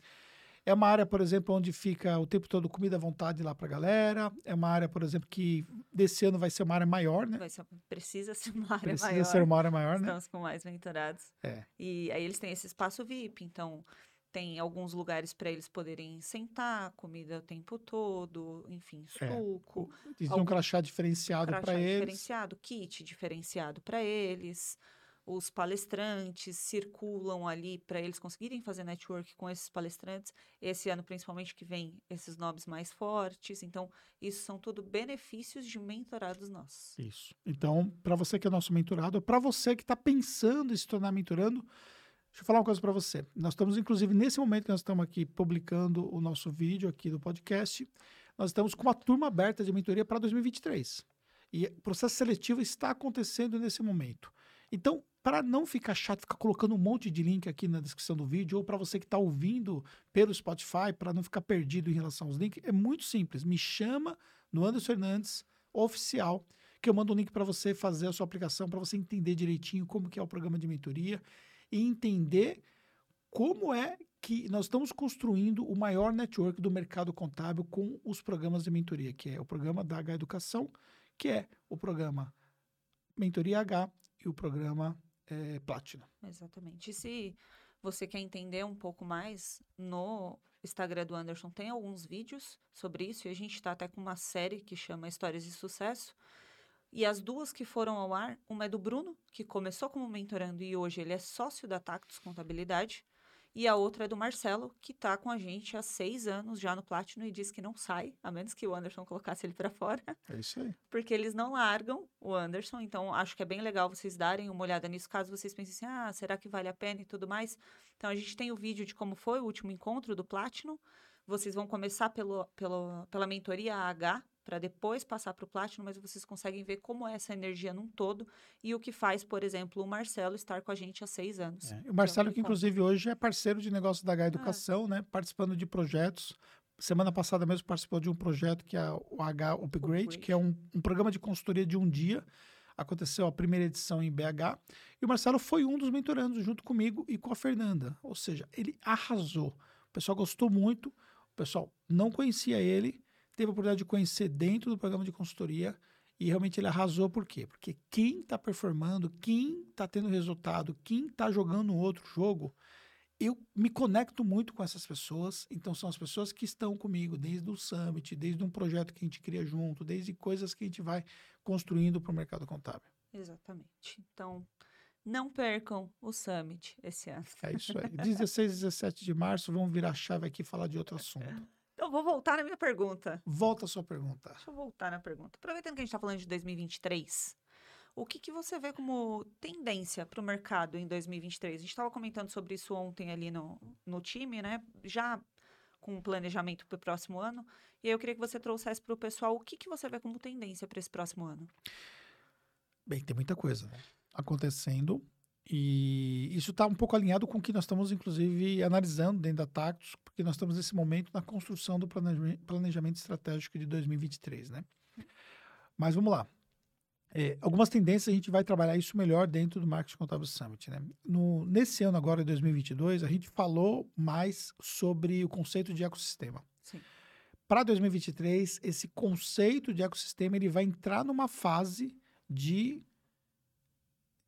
É uma área, por exemplo, onde fica o tempo todo comida à vontade lá para a galera. É uma área, por exemplo, que desse ano vai ser uma área maior, né? Ser- precisa ser uma área Precisa maior. ser uma área maior, né? Estamos com mais mentorados. É. E aí eles têm esse espaço VIP, então tem alguns lugares para eles poderem sentar, comida o tempo todo, enfim, É, suco, Eles algum um crachá diferenciado crachá para eles. diferenciado, kit diferenciado para eles. Os palestrantes circulam ali para eles conseguirem fazer network com esses palestrantes. Esse ano, principalmente, que vem esses nomes mais fortes. Então, isso são tudo benefícios de mentorados nossos. Isso. Então, para você que é nosso mentorado, para você que está pensando em se tornar mentorando, deixa eu falar uma coisa para você. Nós estamos, inclusive, nesse momento que nós estamos aqui publicando o nosso vídeo aqui do podcast, nós estamos com uma turma aberta de mentoria para 2023. E o processo seletivo está acontecendo nesse momento. Então, para não ficar chato, ficar colocando um monte de link aqui na descrição do vídeo, ou para você que está ouvindo pelo Spotify, para não ficar perdido em relação aos links, é muito simples. Me chama no Anderson Fernandes oficial, que eu mando um link para você fazer a sua aplicação, para você entender direitinho como que é o programa de mentoria e entender como é que nós estamos construindo o maior network do mercado contábil com os programas de mentoria, que é o programa da H Educação, que é o programa Mentoria H e o programa eh, Platinum. Exatamente. E se você quer entender um pouco mais, no Instagram do Anderson tem alguns vídeos sobre isso, e a gente está até com uma série que chama Histórias de Sucesso. E as duas que foram ao ar, uma é do Bruno, que começou como mentorando e hoje ele é sócio da Tactus Contabilidade. E a outra é do Marcelo, que está com a gente há seis anos já no Platinum e diz que não sai, a menos que o Anderson colocasse ele para fora. É isso aí. Porque eles não largam o Anderson. Então, acho que é bem legal vocês darem uma olhada nisso, caso vocês pensem assim, ah, será que vale a pena e tudo mais. Então, a gente tem o vídeo de como foi o último encontro do Platinum. Vocês vão começar pelo, pelo, pela mentoria AH, para depois passar para o Platinum, mas vocês conseguem ver como é essa energia num todo e o que faz, por exemplo, o Marcelo estar com a gente há seis anos. É. O Marcelo, que inclusive hoje é parceiro de negócio da H Educação, ah. né? Participando de projetos. Semana passada mesmo participou de um projeto que é o H Upgrade, Upgrade. que é um, um programa de consultoria de um dia. Aconteceu a primeira edição em BH. E o Marcelo foi um dos mentorandos junto comigo e com a Fernanda. Ou seja, ele arrasou. O pessoal gostou muito. O pessoal não conhecia ele teve a oportunidade de conhecer dentro do programa de consultoria e realmente ele arrasou por quê? Porque quem está performando, quem está tendo resultado, quem está jogando outro jogo, eu me conecto muito com essas pessoas. Então são as pessoas que estão comigo desde o summit, desde um projeto que a gente cria junto, desde coisas que a gente vai construindo para o mercado contábil. Exatamente. Então não percam o Summit esse ano. É isso aí. 16 e 17 de março, vamos virar a chave aqui e falar de outro assunto. Eu vou voltar na minha pergunta. Volta a sua pergunta. Deixa eu voltar na pergunta. Aproveitando que a gente está falando de 2023, o que, que você vê como tendência para o mercado em 2023? A gente estava comentando sobre isso ontem ali no, no time, né? Já com planejamento para o próximo ano. E aí eu queria que você trouxesse para o pessoal o que, que você vê como tendência para esse próximo ano. Bem, tem muita coisa acontecendo. E isso está um pouco alinhado com o que nós estamos, inclusive, analisando dentro da Tactus, porque nós estamos nesse momento na construção do planejamento estratégico de 2023, né? Mas vamos lá. É, algumas tendências a gente vai trabalhar isso melhor dentro do Marketing Contábil Summit, né? No, nesse ano agora, 2022, a gente falou mais sobre o conceito de ecossistema. Para 2023, esse conceito de ecossistema ele vai entrar numa fase de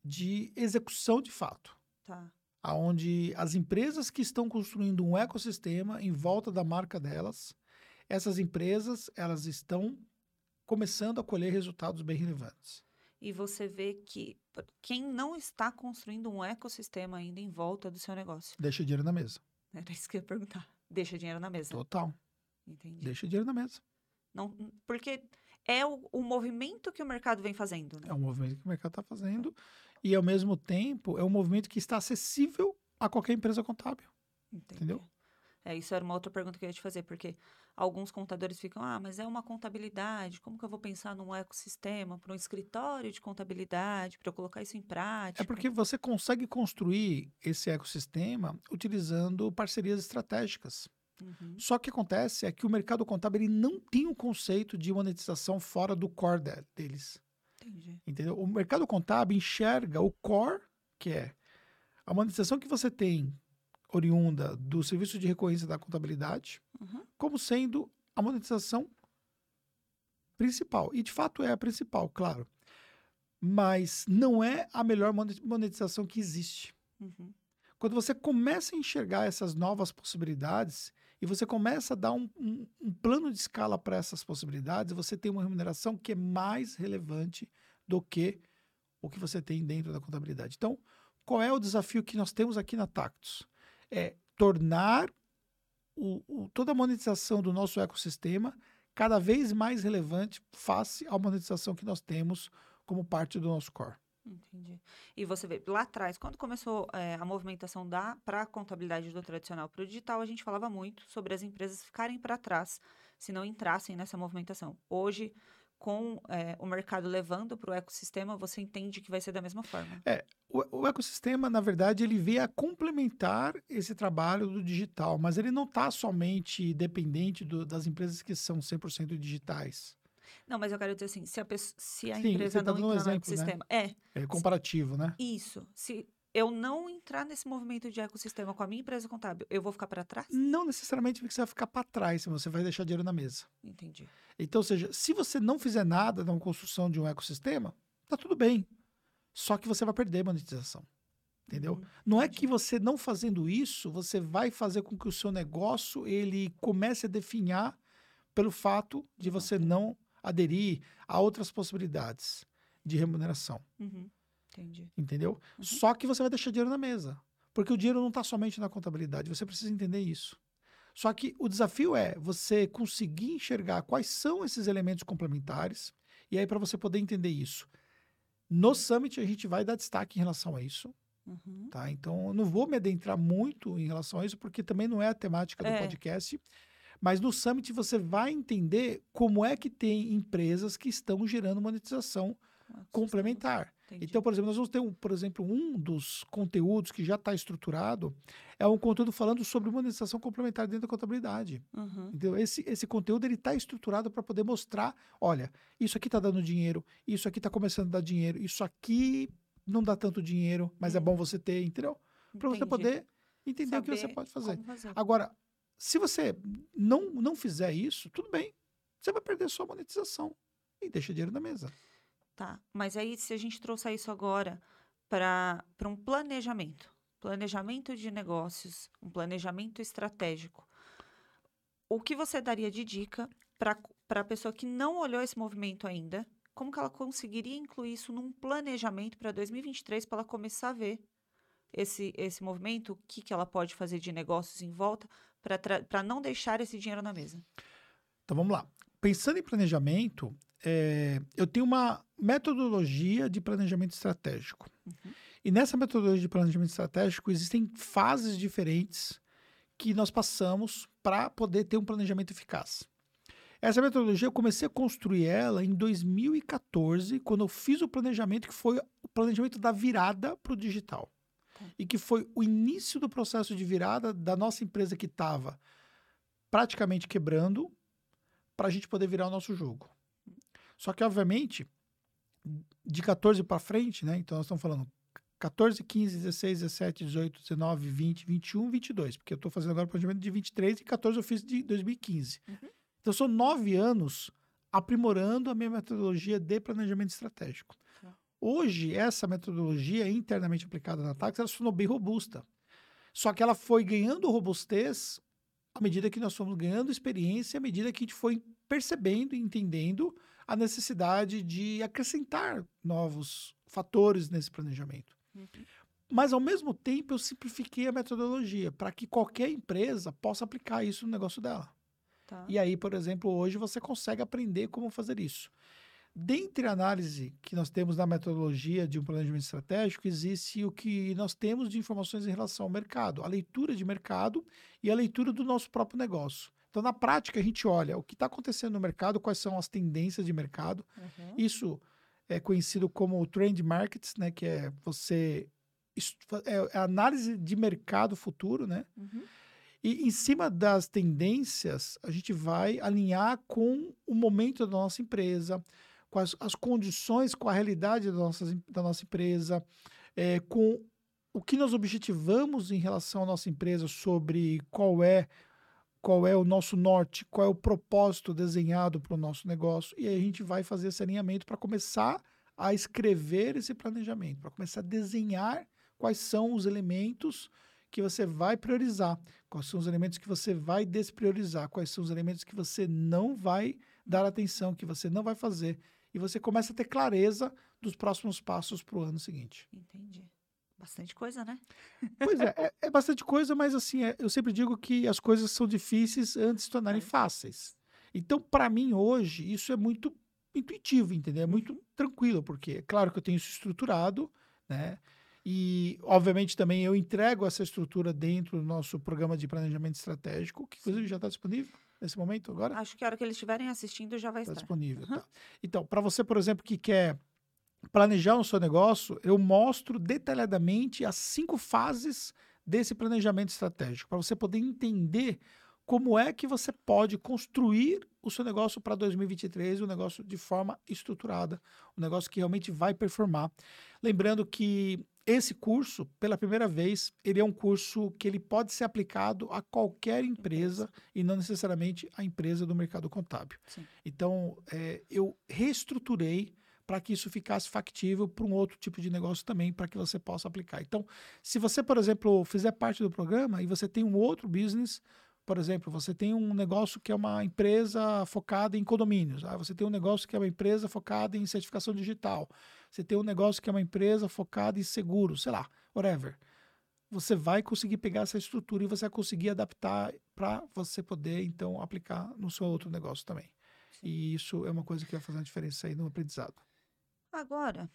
de execução de fato. Tá. Onde as empresas que estão construindo um ecossistema em volta da marca delas, essas empresas elas estão começando a colher resultados bem relevantes. E você vê que quem não está construindo um ecossistema ainda em volta do seu negócio. Deixa dinheiro na mesa. Era isso que eu ia perguntar. Deixa dinheiro na mesa. Total. Entendi. Deixa dinheiro na mesa. Não, porque é o, o movimento que o mercado vem fazendo. Né? É o movimento que o mercado está fazendo e, ao mesmo tempo, é um movimento que está acessível a qualquer empresa contábil. Entendi. Entendeu? É, isso era uma outra pergunta que eu ia te fazer, porque alguns contadores ficam, ah, mas é uma contabilidade, como que eu vou pensar num ecossistema para um escritório de contabilidade, para eu colocar isso em prática? É porque você consegue construir esse ecossistema utilizando parcerias estratégicas. Uhum. Só que acontece é que o mercado contábil ele não tem um conceito de monetização fora do core deles. Entendi. Entendeu? O mercado contábil enxerga o core, que é a monetização que você tem oriunda do serviço de recorrência da contabilidade, uhum. como sendo a monetização principal. E de fato é a principal, claro. Mas não é a melhor monetização que existe. Uhum. Quando você começa a enxergar essas novas possibilidades e você começa a dar um, um, um plano de escala para essas possibilidades, você tem uma remuneração que é mais relevante do que o que você tem dentro da contabilidade. Então, qual é o desafio que nós temos aqui na Tactus? É tornar o, o, toda a monetização do nosso ecossistema cada vez mais relevante face à monetização que nós temos como parte do nosso core. Entendi. E você vê, lá atrás, quando começou é, a movimentação da para a contabilidade do tradicional para o digital, a gente falava muito sobre as empresas ficarem para trás se não entrassem nessa movimentação. Hoje, com é, o mercado levando para o ecossistema, você entende que vai ser da mesma forma. É, o, o ecossistema, na verdade, ele veio a complementar esse trabalho do digital, mas ele não está somente dependente do, das empresas que são 100% digitais. Não, mas eu quero dizer assim, se a, pessoa, se a Sim, empresa tá não entrar exemplo, no ecossistema... Né? É. É comparativo, né? Isso. Se eu não entrar nesse movimento de ecossistema com a minha empresa contábil, eu vou ficar para trás? Não necessariamente você vai ficar para trás, você vai deixar dinheiro na mesa. Entendi. Então, ou seja, se você não fizer nada na construção de um ecossistema, tá tudo bem. Só que você vai perder monetização. Entendeu? Uhum, não é que você não fazendo isso, você vai fazer com que o seu negócio ele comece a definhar pelo fato de você não aderir a outras possibilidades de remuneração. Uhum. Entendi. Entendeu? Uhum. Só que você vai deixar dinheiro na mesa. Porque o dinheiro não está somente na contabilidade, você precisa entender isso. Só que o desafio é você conseguir enxergar quais são esses elementos complementares, e aí para você poder entender isso. No Summit a gente vai dar destaque em relação a isso. Uhum. Tá? Então, eu não vou me adentrar muito em relação a isso, porque também não é a temática do É. podcast. Mas no Summit você vai entender como é que tem empresas que estão gerando monetização complementar. Entendi. Então, por exemplo, nós vamos ter, um, por exemplo, um dos conteúdos que já está estruturado é um conteúdo falando sobre monetização complementar dentro da contabilidade. Uhum. Entendeu? Esse, esse conteúdo ele está estruturado para poder mostrar, olha, isso aqui está dando dinheiro, isso aqui está começando a dar dinheiro, isso aqui não dá tanto dinheiro, mas é Uhum. bom você ter, entendeu? Para você poder entender o que você Saber pode fazer. fazer. Agora, se você não, não fizer isso, tudo bem. Você vai perder sua monetização e deixa dinheiro na mesa. Tá, mas aí se a gente trouxer isso agora para um planejamento, planejamento de negócios, um planejamento estratégico, o que você daria de dica para a pessoa que não olhou esse movimento ainda? Como que ela conseguiria incluir isso num planejamento para 2023 para ela começar a ver esse, esse movimento, o que, que ela pode fazer de negócios em volta para não deixar esse dinheiro na mesa? Então vamos lá. Pensando em planejamento, é, eu tenho uma metodologia de planejamento estratégico. Uhum. E nessa metodologia de planejamento estratégico existem fases diferentes que nós passamos para poder ter um planejamento eficaz. Essa metodologia eu comecei a construir ela em 2014, quando eu fiz o planejamento que foi o planejamento da virada para o digital. Tá. E que foi o início do processo de virada da nossa empresa que estava praticamente quebrando para a gente poder virar o nosso jogo. Só que, obviamente, de 14 para frente, né? Então, nós estamos falando 14, 15, 16, 17, 18, 19, 20, 21, 22. Porque eu estou fazendo agora o planejamento de 23 e 14 eu fiz de 2015. Uhum. Então, são nove anos aprimorando a minha metodologia de planejamento estratégico. Tá. Hoje, essa metodologia internamente aplicada na Tax, ela se tornou bem robusta. Só que ela foi ganhando robustez à medida que nós fomos ganhando experiência, à medida que a gente foi percebendo e entendendo a necessidade de acrescentar novos fatores nesse planejamento. Uhum. Mas, ao mesmo tempo, eu simplifiquei a metodologia para que qualquer empresa possa aplicar isso no negócio dela. Tá. E aí, por exemplo, hoje você consegue aprender como fazer isso. Dentre a análise que nós temos na metodologia de um planejamento estratégico, existe o que nós temos de informações em relação ao mercado, a leitura de mercado e a leitura do nosso próprio negócio. Então, na prática, a gente olha o que está acontecendo no mercado, quais são as tendências de mercado. Uhum. Isso é conhecido como trend markets, né, que é você é a análise de mercado futuro, né? Uhum. E em cima das tendências, a gente vai alinhar com o momento da nossa empresa, com as, as condições, com a realidade da nossa, da nossa empresa, eh, com o que nós objetivamos em relação à nossa empresa sobre qual é qual é o nosso norte, qual é o propósito desenhado para o nosso negócio. E aí a gente vai fazer esse alinhamento para começar a escrever esse planejamento, para começar a desenhar quais são os elementos que você vai priorizar, quais são os elementos que você vai despriorizar, quais são os elementos que você não vai dar atenção, que você não vai fazer. E você começa a ter clareza dos próximos passos para o ano seguinte. Entendi. Bastante coisa, né? Pois é, é, é bastante coisa, mas assim, é- eu sempre digo que as coisas são difíceis antes de se tornarem fáceis. Então, para mim, hoje, isso é muito intuitivo, entendeu? É muito tranquilo, porque é claro que eu tenho isso estruturado, né? E, obviamente, também eu entrego essa estrutura dentro do nosso programa de planejamento estratégico, que inclusive já está disponível nesse momento agora. Acho que a hora que eles estiverem assistindo já vai Está estar. disponível. tá. Então, para você, por exemplo, que quer planejar o seu negócio, eu mostro detalhadamente as cinco fases desse planejamento estratégico, para você poder entender como é que você pode construir o seu negócio para 2023, um negócio de forma estruturada, um negócio que realmente vai performar. Lembrando que esse curso, pela primeira vez, ele é um curso que ele pode ser aplicado a qualquer empresa e não necessariamente a empresa do mercado contábil. Sim. Então, é, eu reestruturei para que isso ficasse factível para um outro tipo de negócio também, para que você possa aplicar. Então, se você, por exemplo, fizer parte do programa e você tem um outro business, por exemplo, você tem um negócio que é uma empresa focada em condomínios, ah, você tem um negócio que é uma empresa focada em certificação digital, você tem um negócio que é uma empresa focada em seguros, sei lá, whatever. você vai conseguir pegar essa estrutura e você vai conseguir adaptar para você poder, então, aplicar no seu outro negócio também. Sim. E isso é uma coisa que vai fazer uma diferença aí no aprendizado. Agora,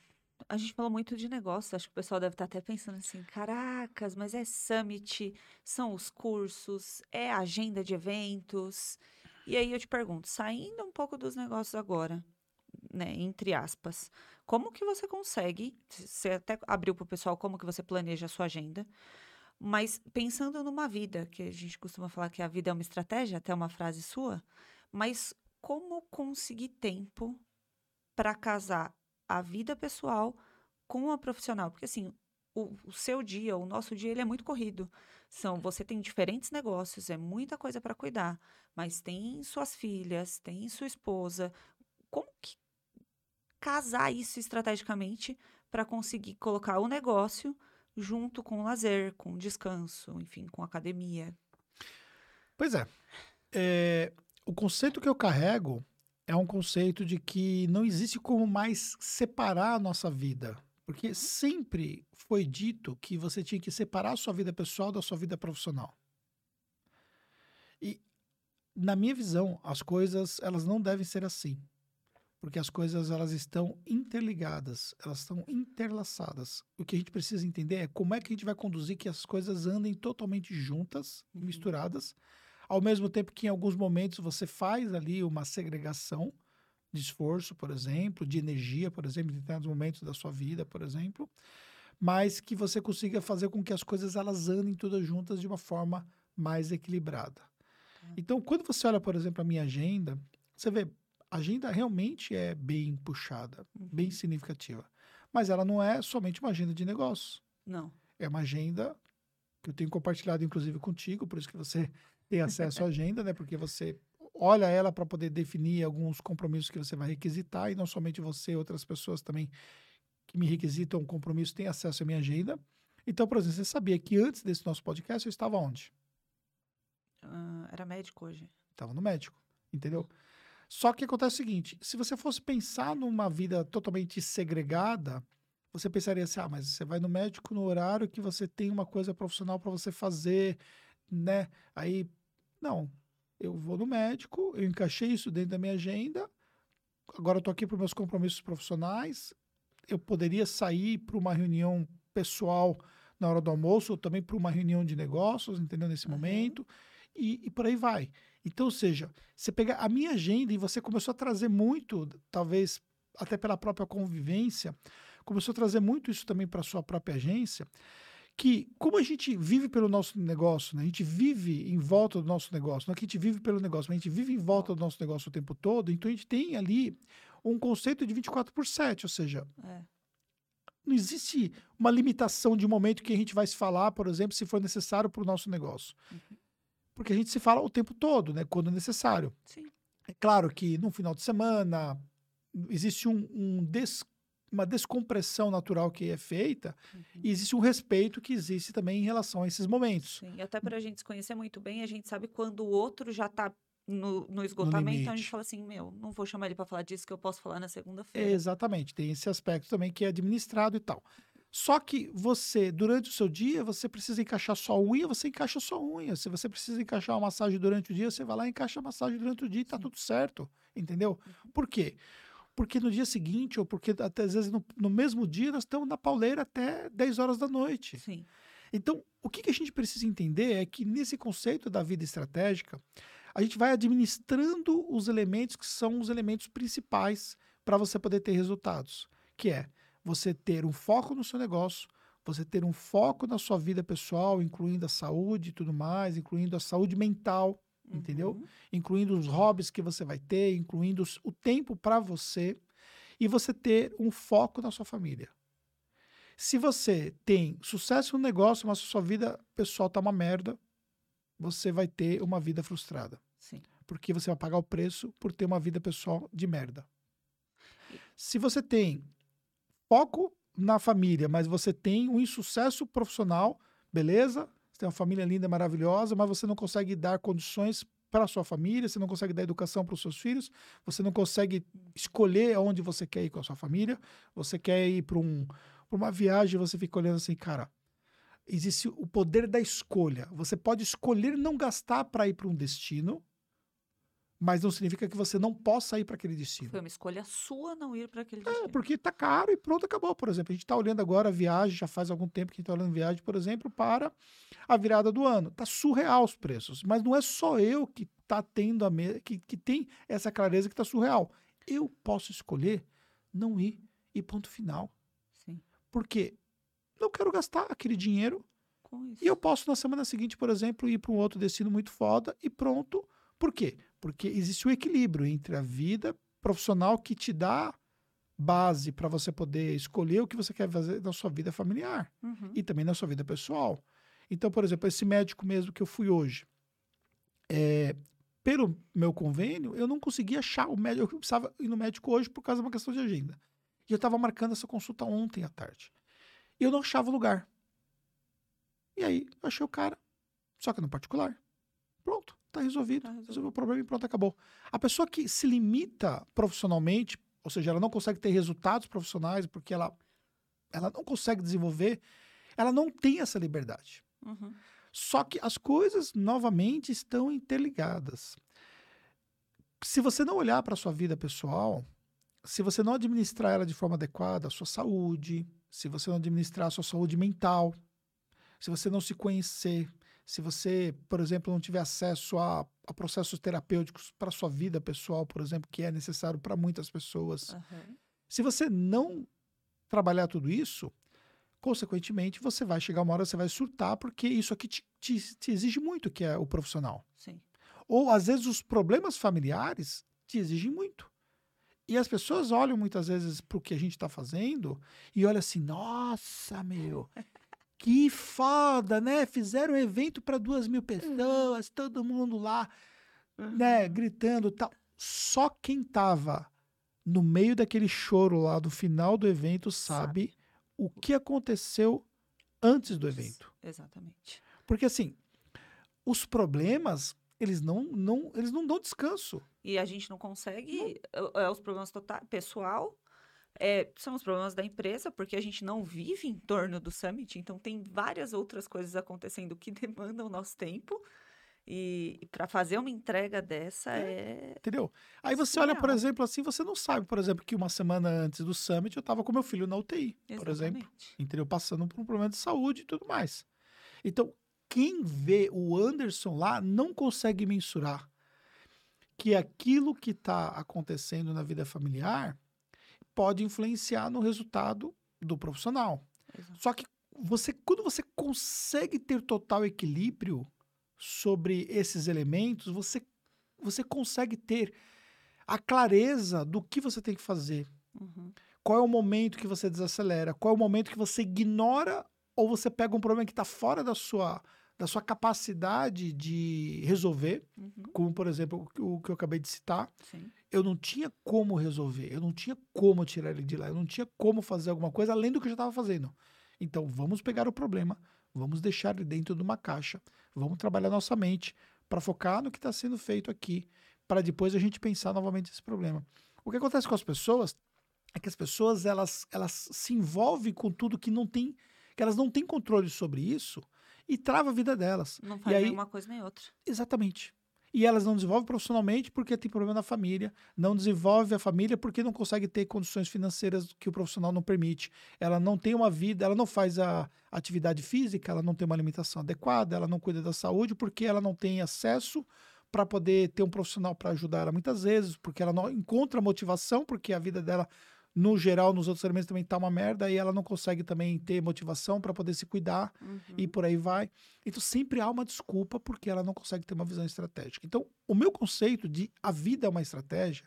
a gente falou muito de negócio, acho que o pessoal deve estar até pensando assim: caracas, mas é summit, são os cursos, é agenda de eventos. E aí eu te pergunto, saindo um pouco dos negócios agora, né, entre aspas, como que você consegue, você até abriu para o pessoal como que você planeja a sua agenda, mas pensando numa vida, que a gente costuma falar que a vida é uma estratégia, até uma frase sua, mas como conseguir tempo para casar a vida pessoal com a profissional? Porque assim, o, o, seu dia, o nosso dia, ele é muito corrido. São, você tem diferentes negócios, é muita coisa para cuidar, mas tem suas filhas, tem sua esposa. Como que casar isso estrategicamente para conseguir colocar o negócio junto com o lazer, com o descanso, enfim, com a academia? Pois é. é o conceito que eu carrego é um conceito de que não existe como mais separar a nossa vida. Porque sempre foi dito que você tinha que separar a sua vida pessoal da sua vida profissional. E, na minha visão, as coisas elas não devem ser assim. Porque as coisas elas estão interligadas, elas estão interlaçadas. O que a gente precisa entender é como é que a gente vai conduzir que as coisas andem totalmente juntas, uhum. Ao mesmo tempo que em alguns momentos você faz ali uma segregação de esforço, por exemplo, de energia, por exemplo, em determinados momentos da sua vida, por exemplo, mas que você consiga fazer com que as coisas elas andem todas juntas de uma forma mais equilibrada. Tá. Então, quando você olha, por exemplo, a minha agenda, você vê, a agenda realmente é bem puxada, uhum. bem significativa. Mas ela não é somente uma agenda de negócio. Não. É uma agenda que eu tenho compartilhado, inclusive, contigo, por isso que você ter acesso à agenda, né? Porque você olha ela para poder definir alguns compromissos que você vai requisitar e não somente você, outras pessoas também que me requisitam um compromisso têm acesso à minha agenda. Então, por exemplo, você sabia que antes desse nosso podcast eu estava onde? Uh, era médico hoje. Estava no médico, entendeu? Só que acontece o seguinte: se você fosse pensar numa vida totalmente segregada, você pensaria assim: ah, mas você vai no médico no horário que você tem uma coisa profissional para você fazer, né? Aí não, eu vou no médico, eu encaixei isso dentro da minha agenda, agora eu tô aqui para meus compromissos profissionais, eu poderia sair para uma reunião pessoal na hora do almoço, ou também para uma reunião de negócios, entendeu? Nesse uhum. momento, e, e por aí vai. Então, ou seja, você pega a minha agenda e você começou a trazer muito, talvez até pela própria convivência, começou a trazer muito isso também para sua própria agência que, como a gente vive pelo nosso negócio, né? a gente vive em volta do nosso negócio, não é que a gente vive pelo negócio, mas a gente vive em volta do nosso negócio o tempo todo, então a gente tem ali um conceito de 24 por 7, ou seja, é. não existe uma limitação de momento que a gente vai se falar, por exemplo, se for necessário para o nosso negócio. Uhum. Porque a gente se fala o tempo todo, né? quando necessário. Sim. É claro que no final de semana existe um, um des uma descompressão natural que é feita uhum. e existe um respeito que existe também em relação a esses momentos. Sim, e até para a gente se conhecer muito bem, a gente sabe quando o outro já está no, no, esgotamento, no então a gente fala assim, meu, não vou chamar ele para falar disso que eu posso falar na segunda-feira. Exatamente, tem esse aspecto também que é administrado e tal. Só que você, durante o seu dia, você precisa encaixar só unha, você encaixa só unha. Se você precisa encaixar uma massagem durante o dia, você vai lá e encaixa a massagem durante o dia e tá Sim. tudo certo. Entendeu? Uhum. Por quê? porque no dia seguinte, ou porque até às vezes no, no, mesmo dia, nós estamos na pauleira até 10 horas da noite. Sim. Então, o que, que a gente precisa entender é que nesse conceito da vida estratégica, a gente vai administrando os elementos que são os elementos principais para você poder ter resultados, que é você ter um foco no seu negócio, você ter um foco na sua vida pessoal, incluindo a saúde e tudo mais, incluindo a saúde mental, uhum. entendeu? Incluindo os hobbies que você vai ter, incluindo os, o tempo para você e você ter um foco na sua família. Se você tem sucesso no negócio, mas a sua vida pessoal tá uma merda, você vai ter uma vida frustrada. Sim. Porque você vai pagar o preço por ter uma vida pessoal de merda. Se você tem foco na família, mas você tem um insucesso profissional, beleza? Tem uma família linda, maravilhosa, mas você não consegue dar condições para sua família, você não consegue dar educação para os seus filhos, você não consegue escolher aonde você quer ir com a sua família, você quer ir para um, uma viagem, você fica olhando assim, cara, existe o poder da escolha. Você pode escolher não gastar para ir para um destino, mas não significa que você não possa ir para aquele destino. Foi uma escolha sua não ir para aquele É, destino. porque tá caro e pronto, acabou. Por exemplo, a gente está olhando agora a viagem, já faz algum tempo que a gente está olhando viagem, por exemplo, para a virada do ano. Tá surreal os preços, mas não é só eu que tá tendo a me... que, que tem essa clareza que tá surreal. Eu posso escolher não ir e ponto final. Sim, Porque não quero gastar aquele dinheiro com isso. e eu posso na semana seguinte, por exemplo, ir para um outro destino muito foda e pronto. Por quê? Porque existe o equilíbrio entre a vida profissional que te dá base para você poder escolher o que você quer fazer na sua vida familiar Uhum. e também na sua vida pessoal. Então, por exemplo, esse médico mesmo que eu fui hoje, é, pelo meu convênio, eu não conseguia achar o médico. Eu precisava ir no médico hoje por causa de uma questão de agenda. E eu estava marcando essa consulta ontem à tarde. E eu não achava o lugar. E aí, eu achei o cara, só que no particular. Pronto, tá resolvido. Tá resolvido. O problema e pronto, acabou. A pessoa que se limita profissionalmente, ou seja, ela não consegue ter resultados profissionais porque ela, ela não consegue desenvolver, ela não tem essa liberdade. Uhum. Só que as coisas, novamente, estão interligadas. Se você não olhar para a sua vida pessoal, se você não administrar ela de forma adequada, a sua saúde, se você não administrar a sua saúde mental, se você não se conhecer, se você, por exemplo, não tiver acesso a, a processos terapêuticos para a sua vida pessoal, por exemplo, que é necessário para muitas pessoas, Aham. se você não trabalhar tudo isso, consequentemente, você vai chegar uma hora, você vai surtar, porque isso aqui te, te- te exige muito, que é o profissional. Sim. Ou, às vezes, os problemas familiares te exigem muito. E as pessoas olham muitas vezes para o que a gente está fazendo e olham assim: nossa, meu, que foda, né? Fizeram um evento para duas mil pessoas, todo mundo lá, né, gritando tal. Só quem tava no meio daquele choro lá do final do evento sabe, o que aconteceu antes do evento. Exatamente. Porque assim, os problemas, eles não, não, eles não dão descanso. E a gente não consegue. É, é os problemas total, pessoal. É, são os problemas da empresa, porque a gente não vive em torno do Summit, então tem várias outras coisas acontecendo que demandam o nosso tempo. E, para fazer uma entrega dessa é. Entendeu? Aí você olha, por exemplo, assim, você não sabe, por exemplo, que uma semana antes do Summit eu tava com meu filho na UTI, por exemplo. Exatamente. entendeu? Passando por um problema de saúde e tudo mais. Então, quem vê o Anderson lá não consegue mensurar que aquilo que está acontecendo na vida familiar pode influenciar no resultado do profissional. Exato. Só que você, quando você consegue ter total equilíbrio sobre esses elementos, você, você consegue ter a clareza do que você tem que fazer, Uhum. qual é o momento que você desacelera? Qual é o momento que você ignora ou você pega um problema que está fora da sua, da sua capacidade de resolver? Uhum. Como, por exemplo, o que eu acabei de citar. Sim. Eu não tinha como resolver, eu não tinha como tirar ele de lá, eu não tinha como fazer alguma coisa além do que eu já estava fazendo. Então, vamos pegar o problema, vamos deixar ele dentro de uma caixa, vamos trabalhar nossa mente para focar no que está sendo feito aqui, para depois a gente pensar novamente esse problema. O que acontece com as pessoas é que as pessoas elas, elas se envolvem com tudo que não tem, que elas não têm controle sobre isso e trava a vida delas. Não faz aí- nenhuma coisa nem outra. Exatamente. E elas não desenvolvem profissionalmente porque tem problema na família, não desenvolve a família porque não consegue ter condições financeiras que o profissional não permite. Ela não tem uma vida, ela não faz a atividade física, ela não tem uma alimentação adequada, ela não cuida da saúde porque ela não tem acesso para poder ter um profissional para ajudar ela muitas vezes, porque ela não encontra motivação, porque a vida dela no geral, nos outros elementos também tá uma merda e ela não consegue também ter motivação para poder se cuidar Uhum. e por aí vai. Então sempre há uma desculpa porque ela não consegue ter uma visão estratégica. Então, o meu conceito de a vida é uma estratégia,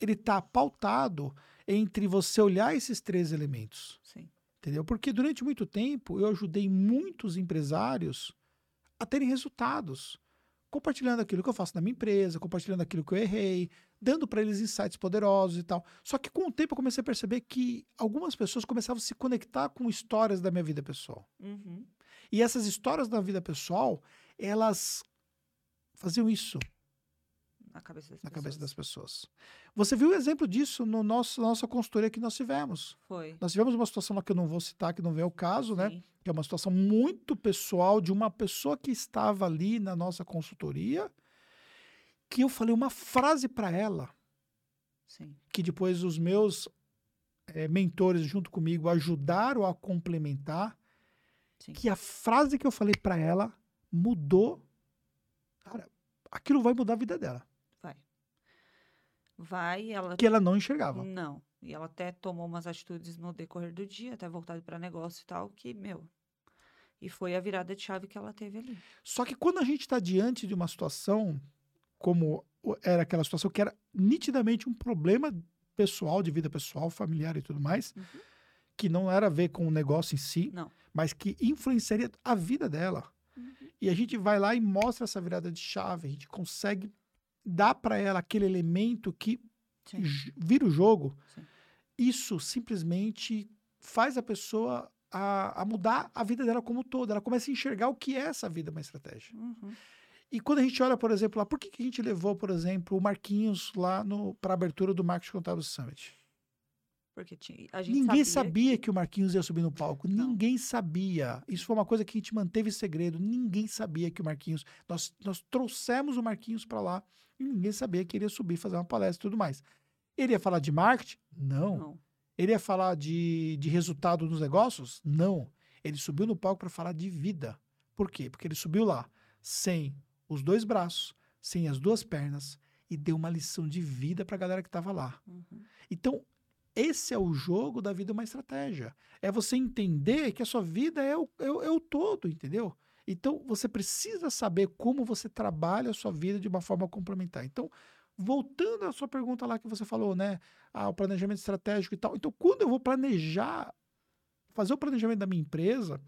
ele está pautado entre você olhar esses três elementos, Sim. entendeu? Porque durante muito tempo eu ajudei muitos empresários a terem resultados, compartilhando aquilo que eu faço na minha empresa, compartilhando aquilo que eu errei, dando para eles insights poderosos e tal. Só que com o tempo eu comecei a perceber que algumas pessoas começavam a se conectar com histórias da minha vida pessoal. Uhum. E essas histórias da vida pessoal, elas faziam isso. na cabeça das na pessoas. cabeça das pessoas. Você viu o exemplo disso no nosso na nossa consultoria que nós tivemos. Foi. Nós tivemos uma situação lá que eu não vou citar, que não vem ao caso, né? Sim. Que é uma situação muito pessoal de uma pessoa que estava ali na nossa consultoria, que eu falei uma frase para ela, Sim. que depois os meus eh, mentores junto comigo ajudaram a complementar, Sim. que a frase que eu falei para ela mudou. Cara, aquilo vai mudar a vida dela, Vai. Vai, ela que ela não enxergava. Não. E ela até tomou umas atitudes no decorrer do dia, até voltado para negócio e tal, que, meu. E foi a virada de chave que ela teve ali. Só que quando a gente está diante de uma situação como era aquela situação que era nitidamente um problema pessoal, de vida pessoal, familiar e tudo mais, Uhum. que não era a ver com o negócio em si, Não. mas que influenciaria a vida dela. Uhum. E a gente vai lá e mostra essa virada de chave, a gente consegue dar para ela aquele elemento que Sim. vira o jogo. Sim. Isso simplesmente faz a pessoa a, a mudar a vida dela como um todo. Ela começa a enxergar o que é essa vida uma estratégia. Uhum. E quando a gente olha, por exemplo, lá, por que, que a gente levou, por exemplo, o Marquinhos lá para a abertura do Marketing Contábil Summit? Porque tinha, a gente Ninguém sabia, sabia que o Marquinhos ia subir no palco. Não. Ninguém sabia. Isso foi uma coisa que a gente manteve segredo. Ninguém sabia que o Marquinhos. Nós, nós trouxemos o Marquinhos para lá e ninguém sabia que ele ia subir, fazer uma palestra e tudo mais. Ele ia falar de marketing? Não. Não. Ele ia falar de, de resultado nos negócios? Não. Ele subiu no palco para falar de vida. Por quê? Porque ele subiu lá sem os dois braços, sem as duas pernas e deu uma lição de vida para a galera que estava lá. Uhum. Então, esse é o jogo da vida, uma estratégia. É você entender que a sua vida é o, é, é o todo, entendeu? Então, você precisa saber como você trabalha a sua vida de uma forma complementar. Então, voltando à sua pergunta lá que você falou, né? Ah, o planejamento estratégico e tal. Então, quando eu vou planejar, fazer o planejamento da minha empresa,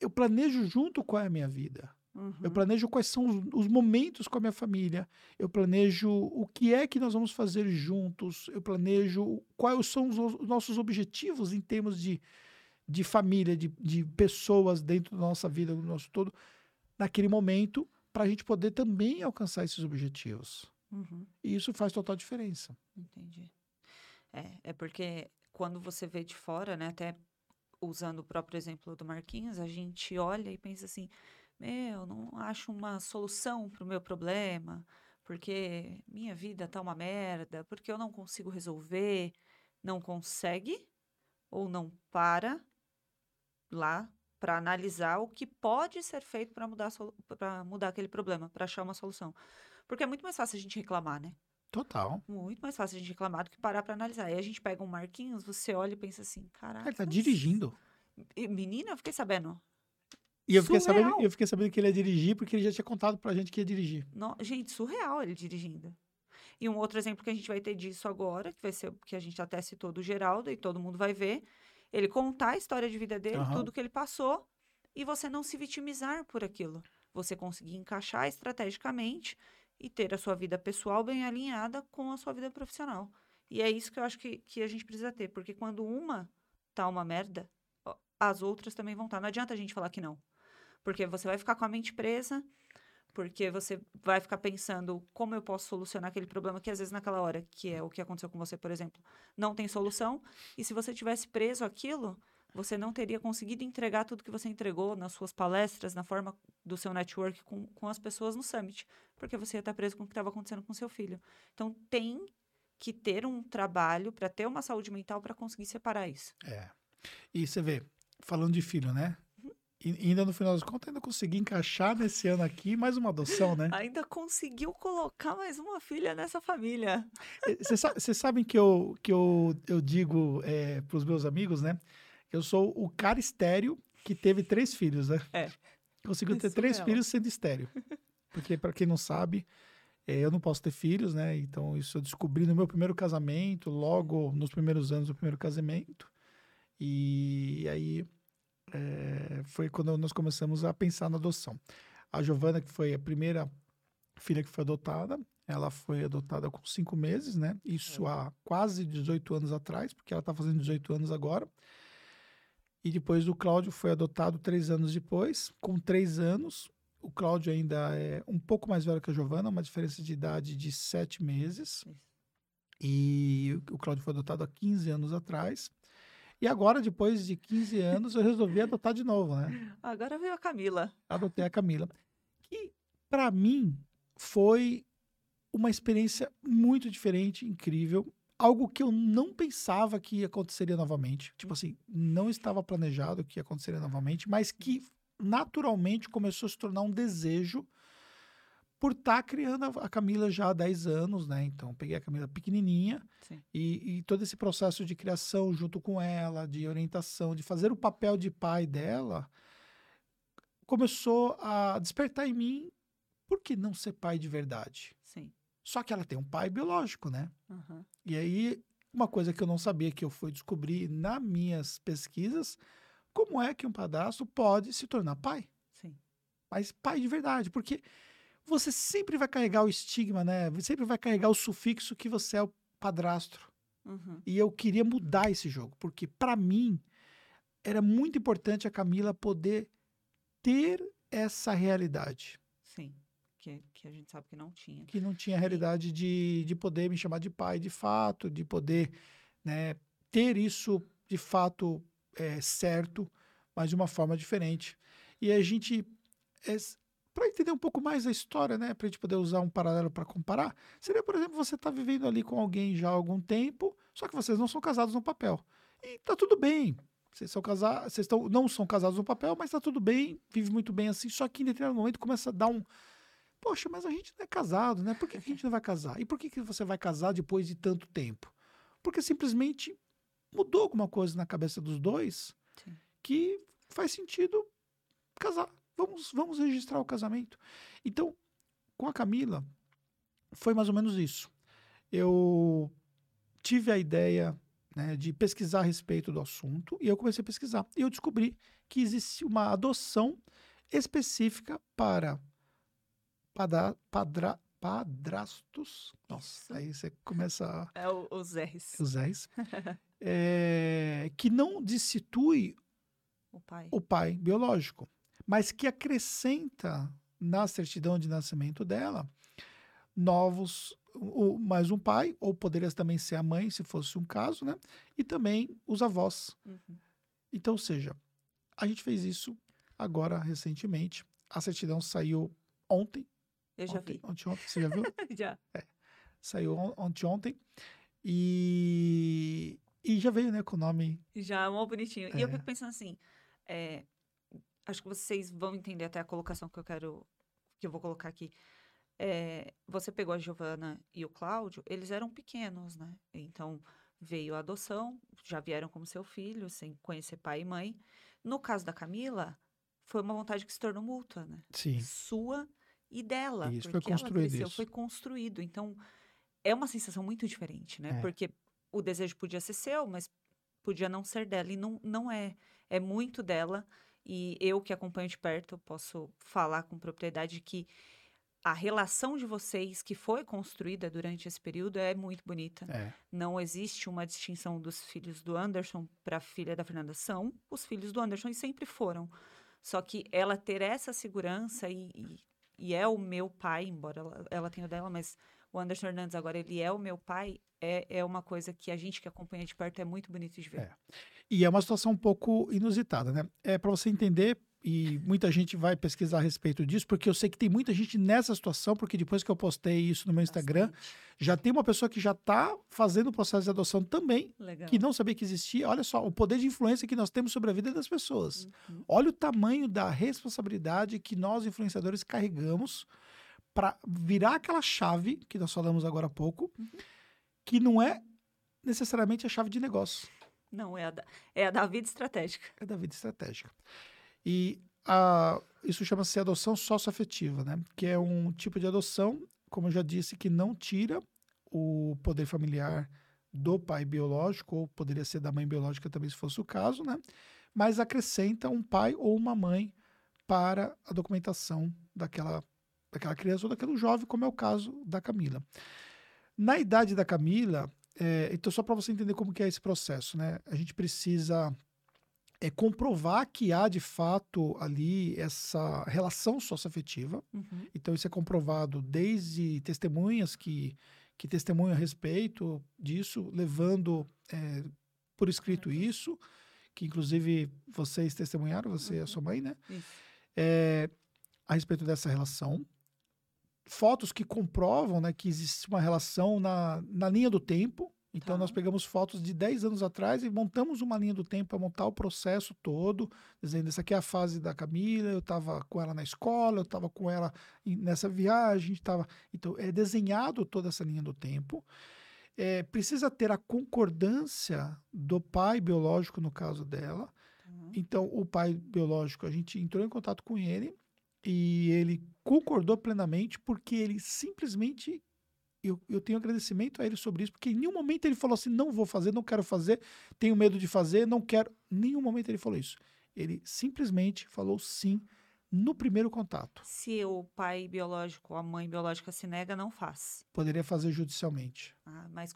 eu planejo junto com a minha vida. Uhum. Eu planejo quais são os, os momentos com a minha família. Eu planejo o que é que nós vamos fazer juntos. Eu planejo quais são os, os nossos objetivos em termos de, de família, de, de pessoas dentro da nossa vida, do nosso todo, naquele momento, para a gente poder também alcançar esses objetivos. Uhum. E isso faz total diferença. Entendi. É, é porque quando você vê de fora, né, até usando o próprio exemplo do Marquinhos, a gente olha e pensa assim: meu, não acho uma solução para o meu problema, porque minha vida tá uma merda, porque eu não consigo resolver. Não consegue ou não para lá para analisar o que pode ser feito para mudar, para mudar aquele problema, para achar uma solução. Porque é muito mais fácil a gente reclamar, né? Total. Muito mais fácil a gente reclamar do que parar pra analisar. Aí a gente pega um Marquinhos, você olha e pensa assim, caraca. Ele tá dirigindo. Menina, eu fiquei sabendo. E eu fiquei, sabendo, eu fiquei sabendo que ele ia dirigir porque ele já tinha contado pra gente que ia dirigir. No- gente, surreal ele dirigindo. E um outro exemplo que a gente vai ter disso agora, que vai ser o que a gente até citou do Geraldo, e todo mundo vai ver, ele contar a história de vida dele, Aham. tudo que ele passou, e você não se vitimizar por aquilo. Você conseguir encaixar estrategicamente e ter a sua vida pessoal bem alinhada com a sua vida profissional. E é isso que eu acho que, que a gente precisa ter, porque quando uma tá uma merda, as outras também vão estar. Não adianta a gente falar que não. Porque você vai ficar com a mente presa, porque você vai ficar pensando como eu posso solucionar aquele problema que às vezes naquela hora, que é o que aconteceu com você, por exemplo, não tem solução. E se você tivesse preso aquilo, você não teria conseguido entregar tudo que você entregou nas suas palestras, na forma do seu network com, com as pessoas no summit, porque você ia estar preso com o que estava acontecendo com seu filho. Então tem que ter um trabalho para ter uma saúde mental para conseguir separar isso. É. E você vê, falando de filho, né? E ainda no final das contas, ainda consegui encaixar nesse ano aqui mais uma adoção, né? Ainda conseguiu colocar mais uma filha nessa família. Vocês sabem que eu, que eu, eu digo é, para os meus amigos, né? Eu sou o cara estéreo que teve três filhos, né? É. Conseguiu ter Isso três mesmo. filhos sendo estéreo. Porque, para quem não sabe, é, eu não posso ter filhos, né? Então, isso eu descobri no meu primeiro casamento, logo nos primeiros anos do primeiro casamento. E aí é, foi quando nós começamos a pensar na adoção. A Giovana, que foi a primeira filha que foi adotada, ela foi adotada com cinco meses, né? Isso há quase 18 anos atrás, porque ela está fazendo 18 anos agora. E depois do Cláudio foi adotado três anos depois. Com três anos, o Cláudio ainda é um pouco mais velho que a Giovana, uma diferença de idade de sete meses. Isso. E o Cláudio foi adotado há 15 anos atrás. E agora, depois de 15 anos, eu resolvi adotar de novo, né? Agora veio a Camila. Adotei a Camila. Que, para mim, foi uma experiência muito diferente, incrível. Algo que eu não pensava que aconteceria novamente. Tipo assim, não estava planejado que aconteceria novamente, mas que naturalmente começou a se tornar um desejo por estar tá criando a Camila já há 10 anos, né? Então, peguei a Camila pequenininha e, e, todo esse processo de criação junto com ela, de orientação, de fazer o papel de pai dela, começou a despertar em mim por que não ser pai de verdade? Sim. Só que ela tem um pai biológico, né? Uhum. E aí, uma coisa que eu não sabia que eu fui descobrir nas minhas pesquisas, como é que um padrasto pode se tornar pai? Sim. Mas pai de verdade, porque você sempre vai carregar o estigma, né? Sempre vai carregar o sufixo que você é o padrasto. Uhum. E eu queria mudar esse jogo, porque para mim era muito importante a Camila poder ter essa realidade. Sim, que, que a gente sabe que não tinha. Que não tinha a realidade de, de poder me chamar de pai de fato, de poder né, ter isso de fato é, certo, mas de uma forma diferente. E a gente é, para entender um pouco mais a história, né, para a gente poder usar um paralelo para comparar, seria, por exemplo, você estar tá vivendo ali com alguém já há algum tempo, só que vocês não são casados no papel. E tá tudo bem. Vocês são casados, vocês estão, não são casados no papel, mas tá tudo bem, vive muito bem assim, só que em determinado momento começa a dar um Poxa, mas a gente não é casado, né? Por que a gente não vai casar? E por que, que você vai casar depois de tanto tempo? Porque simplesmente mudou alguma coisa na cabeça dos dois Sim. que faz sentido casar. Vamos, vamos registrar o casamento. Então, com a Camila, foi mais ou menos isso. Eu tive a ideia né, de pesquisar a respeito do assunto e eu comecei a pesquisar. E eu descobri que existe uma adoção específica para padra, padra, padrastos. Nossa, aí você começa. A... É o, os R's. Os R's. é, que não destitui o pai. o pai biológico mas que acrescenta na certidão de nascimento dela novos, o, mais um pai, ou poderia também ser a mãe, se fosse um caso, né? E também os avós. Uhum. Então, ou seja, a gente fez isso agora recentemente. A certidão saiu ontem. Eu já ontem, vi. Ontem, ontem, você já viu? já. É, saiu ontem, ontem. E, e já veio, né, com o nome. Já, é mó bonitinho. É. E eu fico pensando assim, é, acho que vocês vão entender até a colocação que eu quero, que eu vou colocar aqui. É, você pegou a Giovana e o Cláudio, eles eram pequenos, né? Então veio a adoção, já vieram como seu filho, sem conhecer pai e mãe. No caso da Camila, foi uma vontade que se tornou mútua, né? Sim. Sua e dela. Isso, foi construído cresceu, isso. Foi construído. Então, é uma sensação muito diferente, né? É. Porque o desejo podia ser seu, mas podia não ser dela. E não, não é. É muito dela. E eu que acompanho de perto, posso falar com propriedade que a relação de vocês que foi construída durante esse período é muito bonita. É. Não existe uma distinção dos filhos do Anderson para a filha da Fernanda. São os filhos do Anderson e sempre foram. Só que ela ter essa segurança e, e, e é o meu pai, embora ela, ela tenha o dela, mas o Anderson Hernandes agora ele é o meu pai, é, é uma coisa que a gente que acompanha de perto é muito bonito de ver. É. E é uma situação um pouco inusitada, né? É para você entender, e muita gente vai pesquisar a respeito disso, porque eu sei que tem muita gente nessa situação, porque depois que eu postei isso no meu Instagram, Bastante. já tem uma pessoa que já está fazendo o processo de adoção também, Legal. que não sabia que existia. Olha só, o poder de influência que nós temos sobre a vida das pessoas. Uhum. Olha o tamanho da responsabilidade que nós, influenciadores, carregamos para virar aquela chave que nós falamos agora há pouco, Uhum. que não é necessariamente a chave de negócio. Não, é a, da, é a da vida estratégica. é da vida estratégica. E a, isso chama-se adoção socioafetiva, né? Que é um tipo de adoção, como eu já disse, que não tira o poder familiar do pai biológico, ou poderia ser da mãe biológica também, se fosse o caso, né? Mas acrescenta um pai ou uma mãe para a documentação daquela, daquela criança ou daquele jovem, como é o caso da Camila. Na idade da Camila, é, então só para você entender como que é esse processo, né? A gente precisa é comprovar que há de fato ali essa relação socioafetiva. Uhum. Então, isso é comprovado desde testemunhas que, que testemunham a respeito disso, levando é, por escrito isso, que inclusive vocês testemunharam, você e a Uhum. sua mãe, né? Isso. É, a respeito dessa relação. Fotos que comprovam né, que existe uma relação na, na linha do tempo. Então, Tá. nós pegamos fotos de 10 anos atrás e montamos uma linha do tempo para montar o processo todo, dizendo: essa aqui é a fase da Camila, eu estava com ela na escola, eu estava com ela nessa viagem, tava... então é desenhado toda essa linha do tempo. É, precisa ter a concordância do pai biológico no caso dela. Tá. Então, o pai biológico, a gente entrou em contato com ele e ele concordou plenamente porque ele simplesmente. Eu, eu tenho agradecimento a ele sobre isso, porque em nenhum momento ele falou assim: não vou fazer, não quero fazer, tenho medo de fazer, não quero. Em nenhum momento ele falou isso. Ele simplesmente falou sim no primeiro contato. Se o pai biológico ou a mãe biológica se nega, não faz. Poderia fazer judicialmente. Ah, mais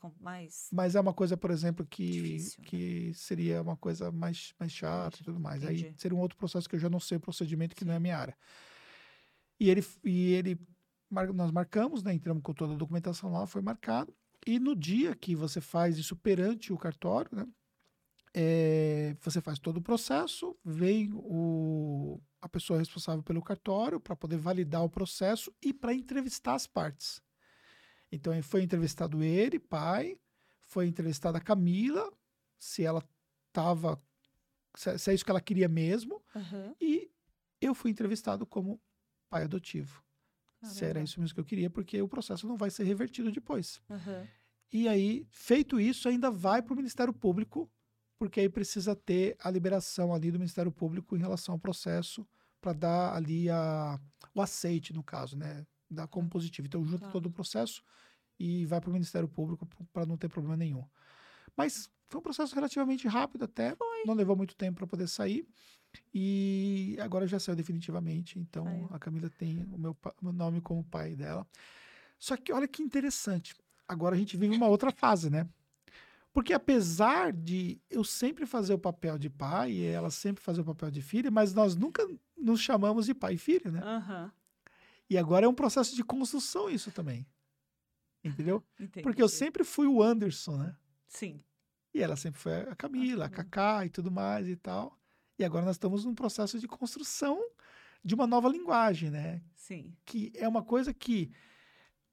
Mas é uma coisa, por exemplo, que, Difícil, né? que seria uma coisa mais, mais chata e tudo mais. Aí Entendi. seria um outro processo que eu já não sei o procedimento, que não é a Sim. minha área. E ele, e ele nós marcamos, né? Entramos com toda a documentação lá, foi marcado. E no dia que você faz isso perante o cartório, né? é, você faz todo o processo, vem o, a pessoa responsável pelo cartório para poder validar o processo e para entrevistar as partes. Então, foi entrevistado ele, pai, foi entrevistada a Camila, se ela estava. Se, é isso que ela queria mesmo, Aham. e eu fui entrevistado como pai adotivo. Se era Caramba. isso mesmo que eu queria, porque o processo não vai ser revertido depois. Aham. E aí, feito isso, ainda vai para o Ministério Público, porque aí precisa ter a liberação ali do Ministério Público em relação ao processo para dar ali a, o aceite, no caso, né? Dar como positivo. Então, junta Tá. todo o processo e vai para o Ministério Público para não ter problema nenhum. Mas foi um processo relativamente rápido até, não levou muito tempo para poder sair. E agora já saiu definitivamente. Então, a Camila tem o meu, meu nome como pai dela. Só que olha que interessante. Agora a gente vive uma outra fase, né? Porque apesar de eu sempre fazer o papel de pai e ela sempre fazer o papel de filha, mas nós nunca nos chamamos de pai e filha, né? Aham. E agora é um processo de construção isso também. Entendeu? Entendi. Porque eu sempre fui o Anderson, né? Sim. E ela sempre foi a Camila, a. Cacá e tudo mais e tal. E agora nós estamos num processo de construção de uma nova linguagem, né? Sim. Que é uma coisa que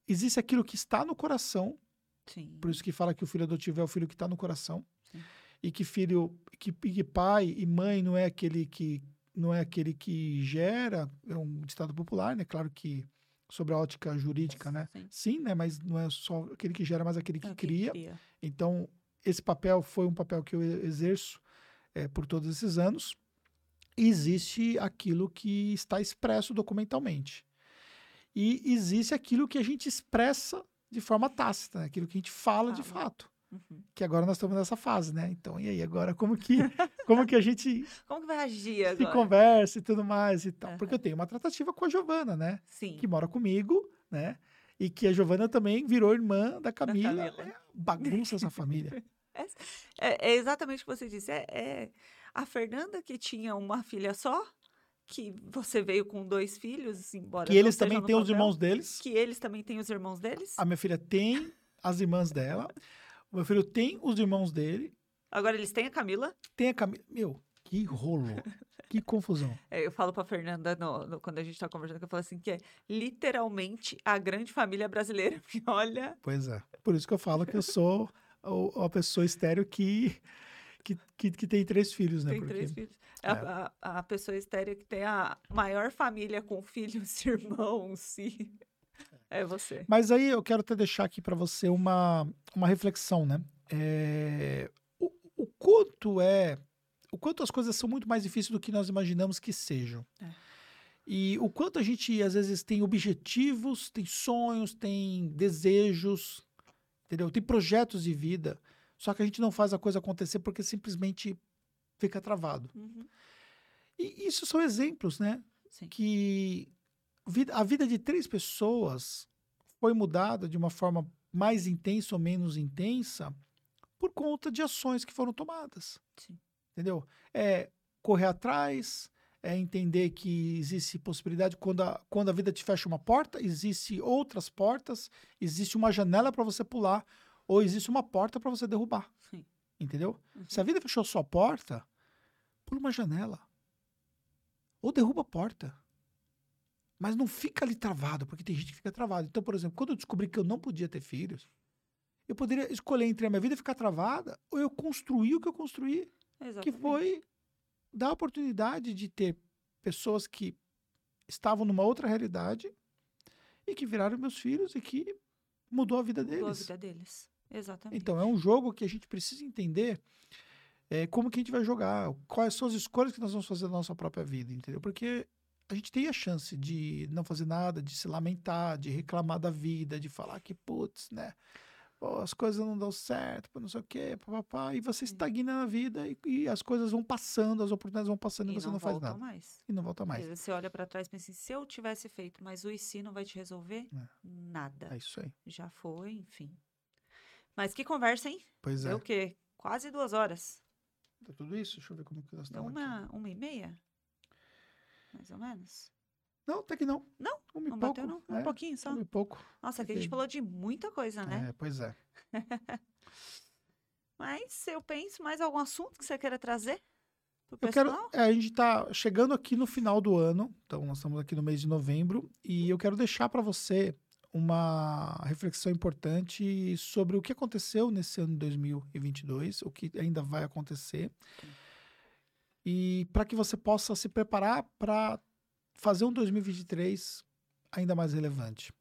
existe aquilo que está no coração, Sim. por isso que fala que o filho adotivo é o filho que está no coração. Sim. E que filho, que, que pai e mãe não é aquele que não é aquele que gera, é um ditado popular, né? Claro que sobre a ótica jurídica, né? Sim. Sim, né? Mas não é só aquele que gera, mas aquele que É cria. cria. Então, esse papel foi um papel que eu exerço eh, por todos esses anos. E existe aquilo que está expresso documentalmente. E existe aquilo que a gente expressa de forma tácita, né? aquilo que a gente fala de Fala. fato. Uhum. Que agora nós estamos nessa fase, né? Então, e aí, agora como que, como que a gente Como que vai agir se agora? conversa e tudo mais e tal? Porque Aham. eu tenho uma tratativa com a Giovana, né? Sim. Que mora comigo, né? E que a Giovana também virou irmã da Camila. Camila. É bagunça essa família. É, é exatamente o que você disse. É, é a Fernanda que tinha uma filha só, que você veio com dois filhos, embora Que eles também têm os irmãos deles. Que eles também têm os irmãos deles. A minha filha tem as irmãs dela. O meu filho tem os irmãos dele. Agora eles têm a Camila. Tem a Camila. Meu, que rolo. Que confusão. É, eu falo pra Fernanda no- no- quando a gente tá conversando, que eu falo assim, que é literalmente a grande família brasileira. Porque olha, Pois é. Por isso que eu falo que eu sou o- a pessoa estéreo que, que, que, que tem três filhos, né? tem Porque- três filhos. É a, a- a pessoa estéreo que tem a maior família com filhos, irmãos e... É você. Mas aí eu quero até deixar aqui para você uma, uma reflexão, né? É, o, o quanto é. O quanto as coisas são muito mais difíceis do que nós imaginamos que sejam. É. E o quanto a gente, às vezes, tem objetivos, tem sonhos, tem desejos, entendeu? Tem projetos de vida, só que a gente não faz a coisa acontecer porque simplesmente fica travado. Uhum. E isso são exemplos, né? Sim. que a vida de três pessoas foi mudada de uma forma mais intensa ou menos intensa por conta de ações que foram tomadas. Sim. Entendeu? É, correr atrás, é entender que existe possibilidade quando a, quando a vida te fecha uma porta, existe outras portas, existe uma janela para você pular ou existe uma porta para você derrubar. Sim. Entendeu? Uhum. Se a vida fechou sua porta, pula uma janela. Ou derruba a porta. Mas não fica ali travado, porque tem gente que fica travado. Então, por exemplo, quando eu descobri que eu não podia ter filhos, eu poderia escolher entre a minha vida ficar travada ou eu construir o que eu construí, Exatamente. que foi dar a oportunidade de ter pessoas que estavam numa outra realidade e que viraram meus filhos e que mudou a vida Mudou a deles. vida deles. Exatamente. Então, é um jogo que a gente precisa entender é, como que a gente vai jogar, quais são as escolhas que nós vamos fazer na nossa própria vida, entendeu? Porque a gente tem a chance de não fazer nada, de se lamentar, de reclamar da vida, de falar que, putz, né? Pô, as coisas não dão certo, pô, não sei o quê, papapá, e você estagna na vida e, e as coisas vão passando, as oportunidades vão passando e, e você não, faz volta nada. mais. E não volta mais. Vezes Você olha pra trás e pensa assim, se eu tivesse feito, mas o e se não vai te resolver? É. Nada. É isso aí. Já foi, enfim. Mas que conversa, hein? Pois é. Deu o quê? Quase duas horas. Tá tudo isso? Deixa eu ver como que nós Deu estamos aqui. uma, uma e meia? Mais ou menos. Não, até que não. Não, Um e Não pouco. bateu, não? Um é, pouquinho só. Um e pouco. Nossa, aqui a gente falou de muita coisa, né? É, pois é. Mas eu penso, mais algum assunto que você queira trazer pro Eu quero, é, a gente está chegando aqui no final do ano, então nós estamos aqui no mês de novembro, e eu quero deixar para você uma reflexão importante sobre o que aconteceu nesse ano de 2022, o que ainda vai acontecer, e para que você possa se preparar para fazer um 2023 ainda mais relevante.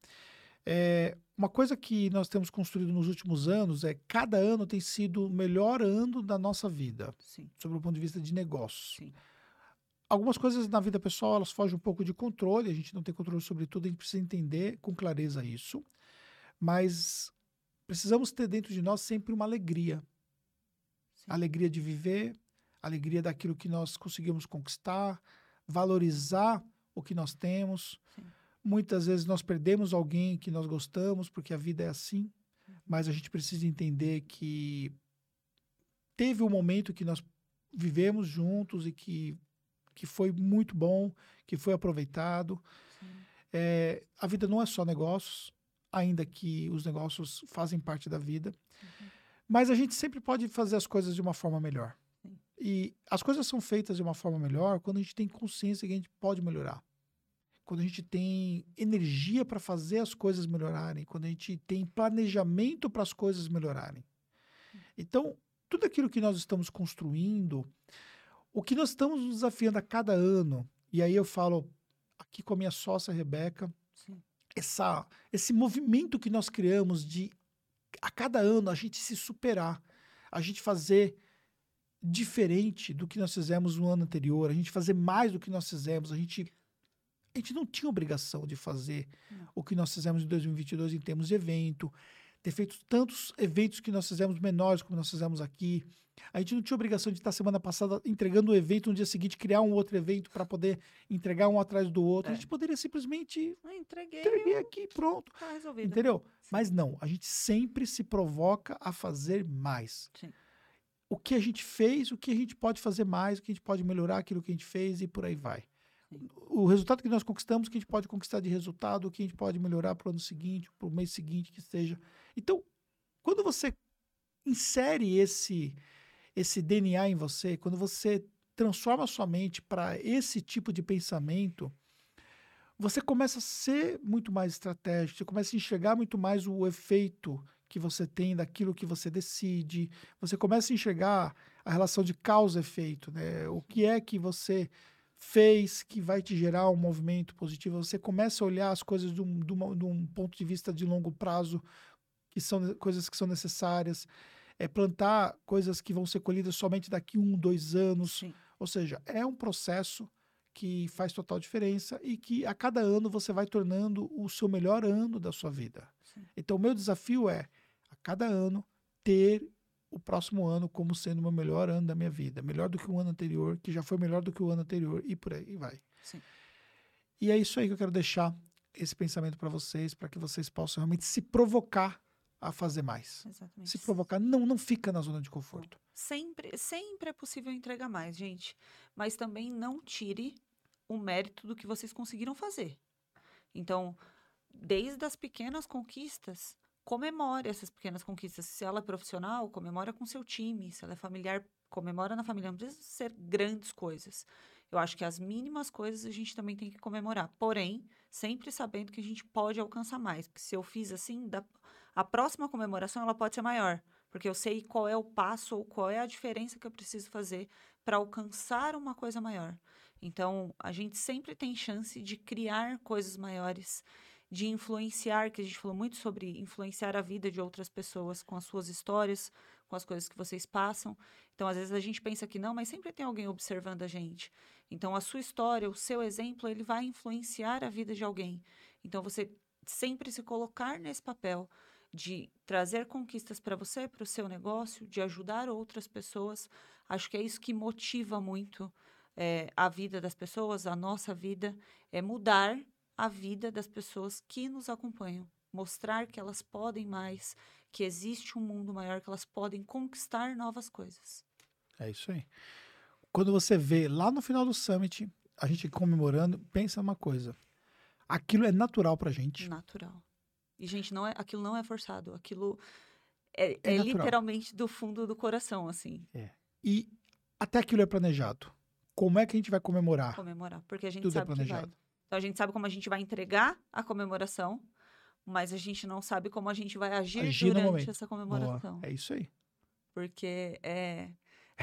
É, uma coisa que nós temos construído nos últimos anos é cada ano tem sido o melhor ano da nossa vida Sim, sobre o ponto de vista de negócio. sim. Algumas coisas na vida pessoal, elas fogem um pouco de controle, a gente não tem controle sobre tudo, a gente precisa entender com clareza isso. Mas precisamos ter dentro de nós sempre uma alegria. sim. Alegria de viver, alegria daquilo que nós conseguimos conquistar, valorizar o que nós temos. Sim. Muitas vezes nós perdemos alguém que nós gostamos, porque a vida é assim, mas a gente precisa entender que teve um momento que nós vivemos juntos e que, que foi muito bom, que foi aproveitado. É, a vida não é só negócios, ainda que os negócios fazem parte da vida, Uhum. mas a gente sempre pode fazer as coisas de uma forma melhor. E as coisas são feitas de uma forma melhor quando a gente tem consciência que a gente pode melhorar. Quando a gente tem energia para fazer as coisas melhorarem, quando a gente tem planejamento para as coisas melhorarem. Então, tudo aquilo que nós estamos construindo, o que nós estamos nos desafiando a cada ano, e aí eu falo aqui com a minha sócia Rebeca, essa, esse movimento que nós criamos de a cada ano a gente se superar, a gente fazer diferente do que nós fizemos no ano anterior, a gente fazer mais do que nós fizemos, a gente a gente não tinha obrigação de fazer Não. o que nós fizemos em 2022 em termos de evento, ter feito tantos eventos que nós fizemos menores como nós fizemos aqui. A gente não tinha obrigação de estar semana passada entregando o evento no dia seguinte, criar um outro evento para poder entregar um atrás do outro. A É. gente poderia simplesmente Ah, entreguei, entreguei aqui, pronto. tá resolvido. Entendeu? Mas não, a gente sempre se provoca a fazer mais. Sim. O que a gente fez, o que a gente pode fazer mais, o que a gente pode melhorar aquilo que a gente fez e por aí vai. O resultado que nós conquistamos, o que a gente pode conquistar de resultado, o que a gente pode melhorar para o ano seguinte, para o mês seguinte, que seja. Então, quando você insere esse esse DNA em você, quando você transforma a sua mente para esse tipo de pensamento, você começa a ser muito mais estratégico, você começa a enxergar muito mais o efeito que você tem daquilo que você decide, você começa a enxergar a relação de causa e efeito, né? O que é que você fez que vai te gerar um movimento positivo, você começa a olhar as coisas de um, de uma- de um ponto de vista de longo prazo, que são coisas que são necessárias, é plantar coisas que vão ser colhidas somente daqui um, dois anos, Sim. ou seja, é um processo que faz total diferença e que a cada ano você vai tornando o seu melhor ano da sua vida. Sim. Então, o meu desafio é, cada ano, ter o próximo ano como sendo o meu melhor ano da minha vida. Melhor do que o ano anterior, que já foi melhor do que o ano anterior, e por aí vai. Sim. E é isso aí que eu quero deixar esse pensamento para vocês, para que vocês possam realmente se provocar a fazer mais. Exatamente. Se provocar, não, não fica na zona de conforto. Sempre, sempre é possível entregar mais, gente. Mas também não tire o mérito do que vocês conseguiram fazer. Então, desde as pequenas conquistas, comemore essas pequenas conquistas. Se ela é profissional, comemora com seu time. Se ela é familiar, comemora na família. Não precisa ser grandes coisas. Eu acho que as mínimas coisas a gente também tem que comemorar. Porém, sempre sabendo que a gente pode alcançar mais. Porque se eu fiz assim, da, a próxima comemoração ela pode ser maior. Porque eu sei qual é o passo ou qual é a diferença que eu preciso fazer para alcançar uma coisa maior. Então, a gente sempre tem chance de criar coisas maiores, de influenciar, que a gente falou muito sobre influenciar a vida de outras pessoas com as suas histórias, com as coisas que vocês passam. Então, às vezes a gente pensa que não, mas sempre tem alguém observando a gente. Então, a sua história, o seu exemplo, ele vai influenciar a vida de alguém. Então, você sempre se colocar nesse papel de trazer conquistas para você, para o seu negócio, de ajudar outras pessoas. Acho que é isso que motiva muito é, a vida das pessoas, a nossa vida, é mudar a vida das pessoas que nos acompanham. Mostrar que elas podem mais, que existe um mundo maior, que elas podem conquistar novas coisas. É isso aí. Quando você vê lá no final do summit, a gente comemorando, pensa uma coisa. Aquilo é natural pra gente. Natural. E, gente, não é, aquilo não é forçado. Aquilo é, é, é literalmente do fundo do coração, assim. É. E até aquilo é planejado. Como é que a gente vai comemorar? Comemorar, porque a gente Tudo é sabe é planejado. Então a gente sabe como a gente vai entregar a comemoração, mas a gente não sabe como a gente vai agir, agir durante essa comemoração. Boa. É isso aí. Porque é.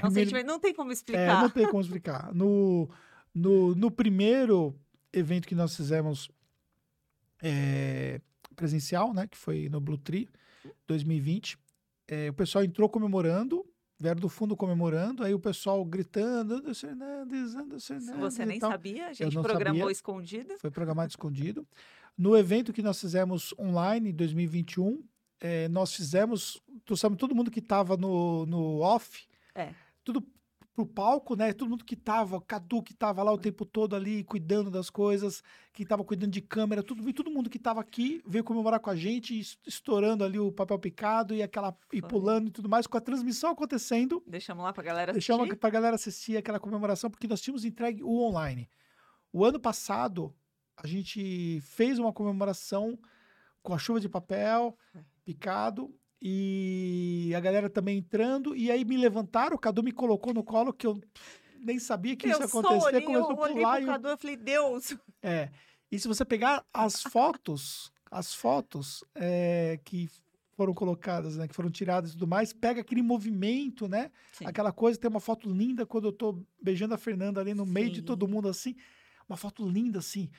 Não, sei, é não tem como explicar. É, não tem como explicar. No, no, no primeiro evento que nós fizemos é, presencial, né? Que foi no Blue Tree 2020. É, o pessoal entrou comemorando, vieram do fundo comemorando, aí o pessoal gritando, Anderson Anderson. Você nem sabia? A gente programou sabia. escondido? Foi programado escondido. No evento que nós fizemos online em 2021, é, nós fizemos, trouxemos todo mundo que estava no, no off, é. tudo pro palco, né? Todo mundo que tava, Cadu que tava lá o tempo todo ali cuidando das coisas, que tava cuidando de câmera, tudo, e todo mundo que tava aqui veio comemorar com a gente, estourando ali o papel picado e aquela e pulando e tudo mais, com a transmissão acontecendo. Deixamos lá pra galera assistir. Deixamos pra galera assistir aquela comemoração, porque nós tínhamos entregue o online. O ano passado, a gente fez uma comemoração com a chuva de papel picado e a galera também entrando, e aí me levantaram, o Cadu me colocou no colo, que eu nem sabia que eu isso ia acontecer. Olhei, começou eu a pular. Eu Cadu, eu falei, Deus! É. E se você pegar as fotos, as fotos é, que foram colocadas, né, que foram tiradas e tudo mais, pega aquele movimento, né? Sim. Aquela coisa, tem uma foto linda quando eu tô beijando a Fernanda ali no Sim. meio de todo mundo assim, uma foto linda assim.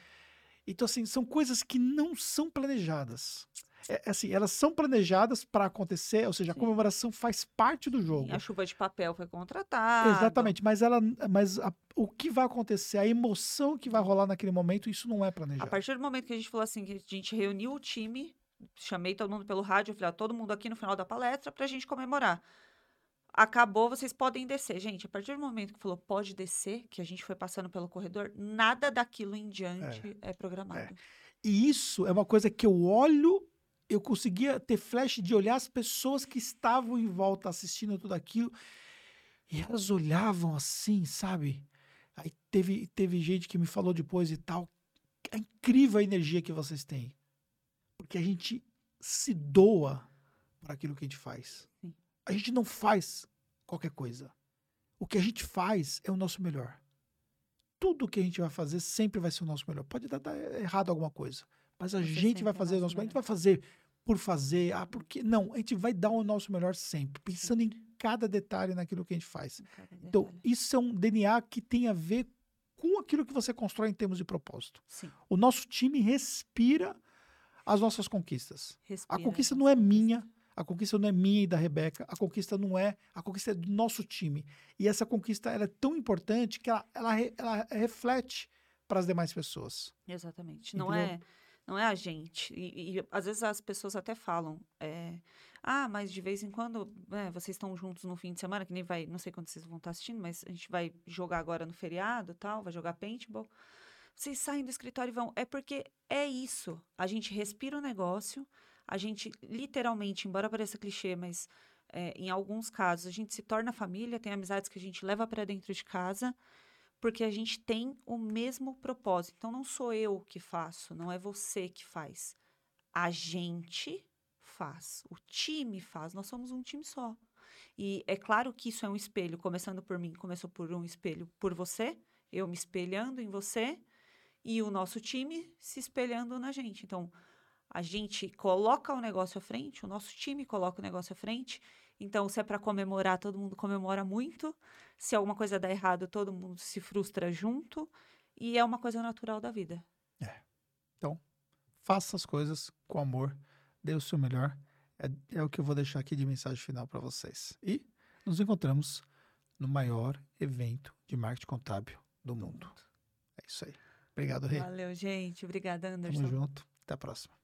Então assim, são coisas que não são planejadas. É, é, assim, elas são planejadas para acontecer, ou seja, a comemoração faz parte do jogo. A chuva de papel foi contratada. Exatamente, mas ela, mas a, o que vai acontecer, a emoção que vai rolar naquele momento, isso não é planejado. A partir do momento que a gente falou assim, que a gente reuniu o time, chamei todo mundo pelo rádio, eu falei, ó, todo mundo aqui no final da palestra para a gente comemorar. Acabou, vocês podem descer. Gente, a partir do momento que falou pode descer, que a gente foi passando pelo corredor, nada daquilo em diante é, é programado. É. E isso é uma coisa que eu olho eu conseguia ter flash de olhar as pessoas que estavam em volta assistindo tudo aquilo. E elas olhavam assim, sabe? Aí teve, teve gente que me falou depois e tal. É incrível a energia que vocês têm. Porque a gente se doa para aquilo que a gente faz. A gente não faz qualquer coisa. O que a gente faz é o nosso melhor. Tudo que a gente vai fazer sempre vai ser o nosso melhor. Pode dar, dar errado alguma coisa. Mas a Você gente vai fazer o nosso melhor. A gente vai fazer por fazer, ah, porque. Não, a gente vai dar o nosso melhor sempre, pensando em cada detalhe naquilo que a gente faz. Então, isso é um DNA que tem a ver com aquilo que você constrói em termos de propósito. Sim. O nosso time respira as nossas conquistas. Respira, a conquista não é minha, a conquista não é minha e da Rebeca, a conquista não é, a conquista é do nosso time. E essa conquista ela é tão importante que ela, ela, ela reflete para as demais pessoas. Exatamente. Entendeu? Não é não é a gente. E, e às vezes as pessoas até falam, é, ah, mas de vez em quando é, vocês estão juntos no fim de semana, que nem vai, não sei quando vocês vão estar assistindo, mas a gente vai jogar agora no feriado tal, vai jogar paintball. Vocês saem do escritório e vão. É porque é isso. A gente respira o negócio, a gente literalmente, embora pareça clichê, mas é, em alguns casos a gente se torna família, tem amizades que a gente leva para dentro de casa, porque a gente tem o mesmo propósito. Então não sou eu que faço, não é você que faz. A gente faz, o time faz, nós somos um time só. E é claro que isso é um espelho, começando por mim, começou por um espelho por você, eu me espelhando em você e o nosso time se espelhando na gente. Então, a gente coloca o negócio à frente, o nosso time coloca o negócio à frente. Então, se é para comemorar, todo mundo comemora muito. Se alguma coisa dá errado, todo mundo se frustra junto. E é uma coisa natural da vida. É. Então, faça as coisas com amor, dê o seu melhor. É, é o que eu vou deixar aqui de mensagem final para vocês. E nos encontramos no maior evento de marketing contábil do mundo. É isso aí. Obrigado, Rê. Valeu, gente. Obrigada, Anderson. Tamo junto. Até a próxima.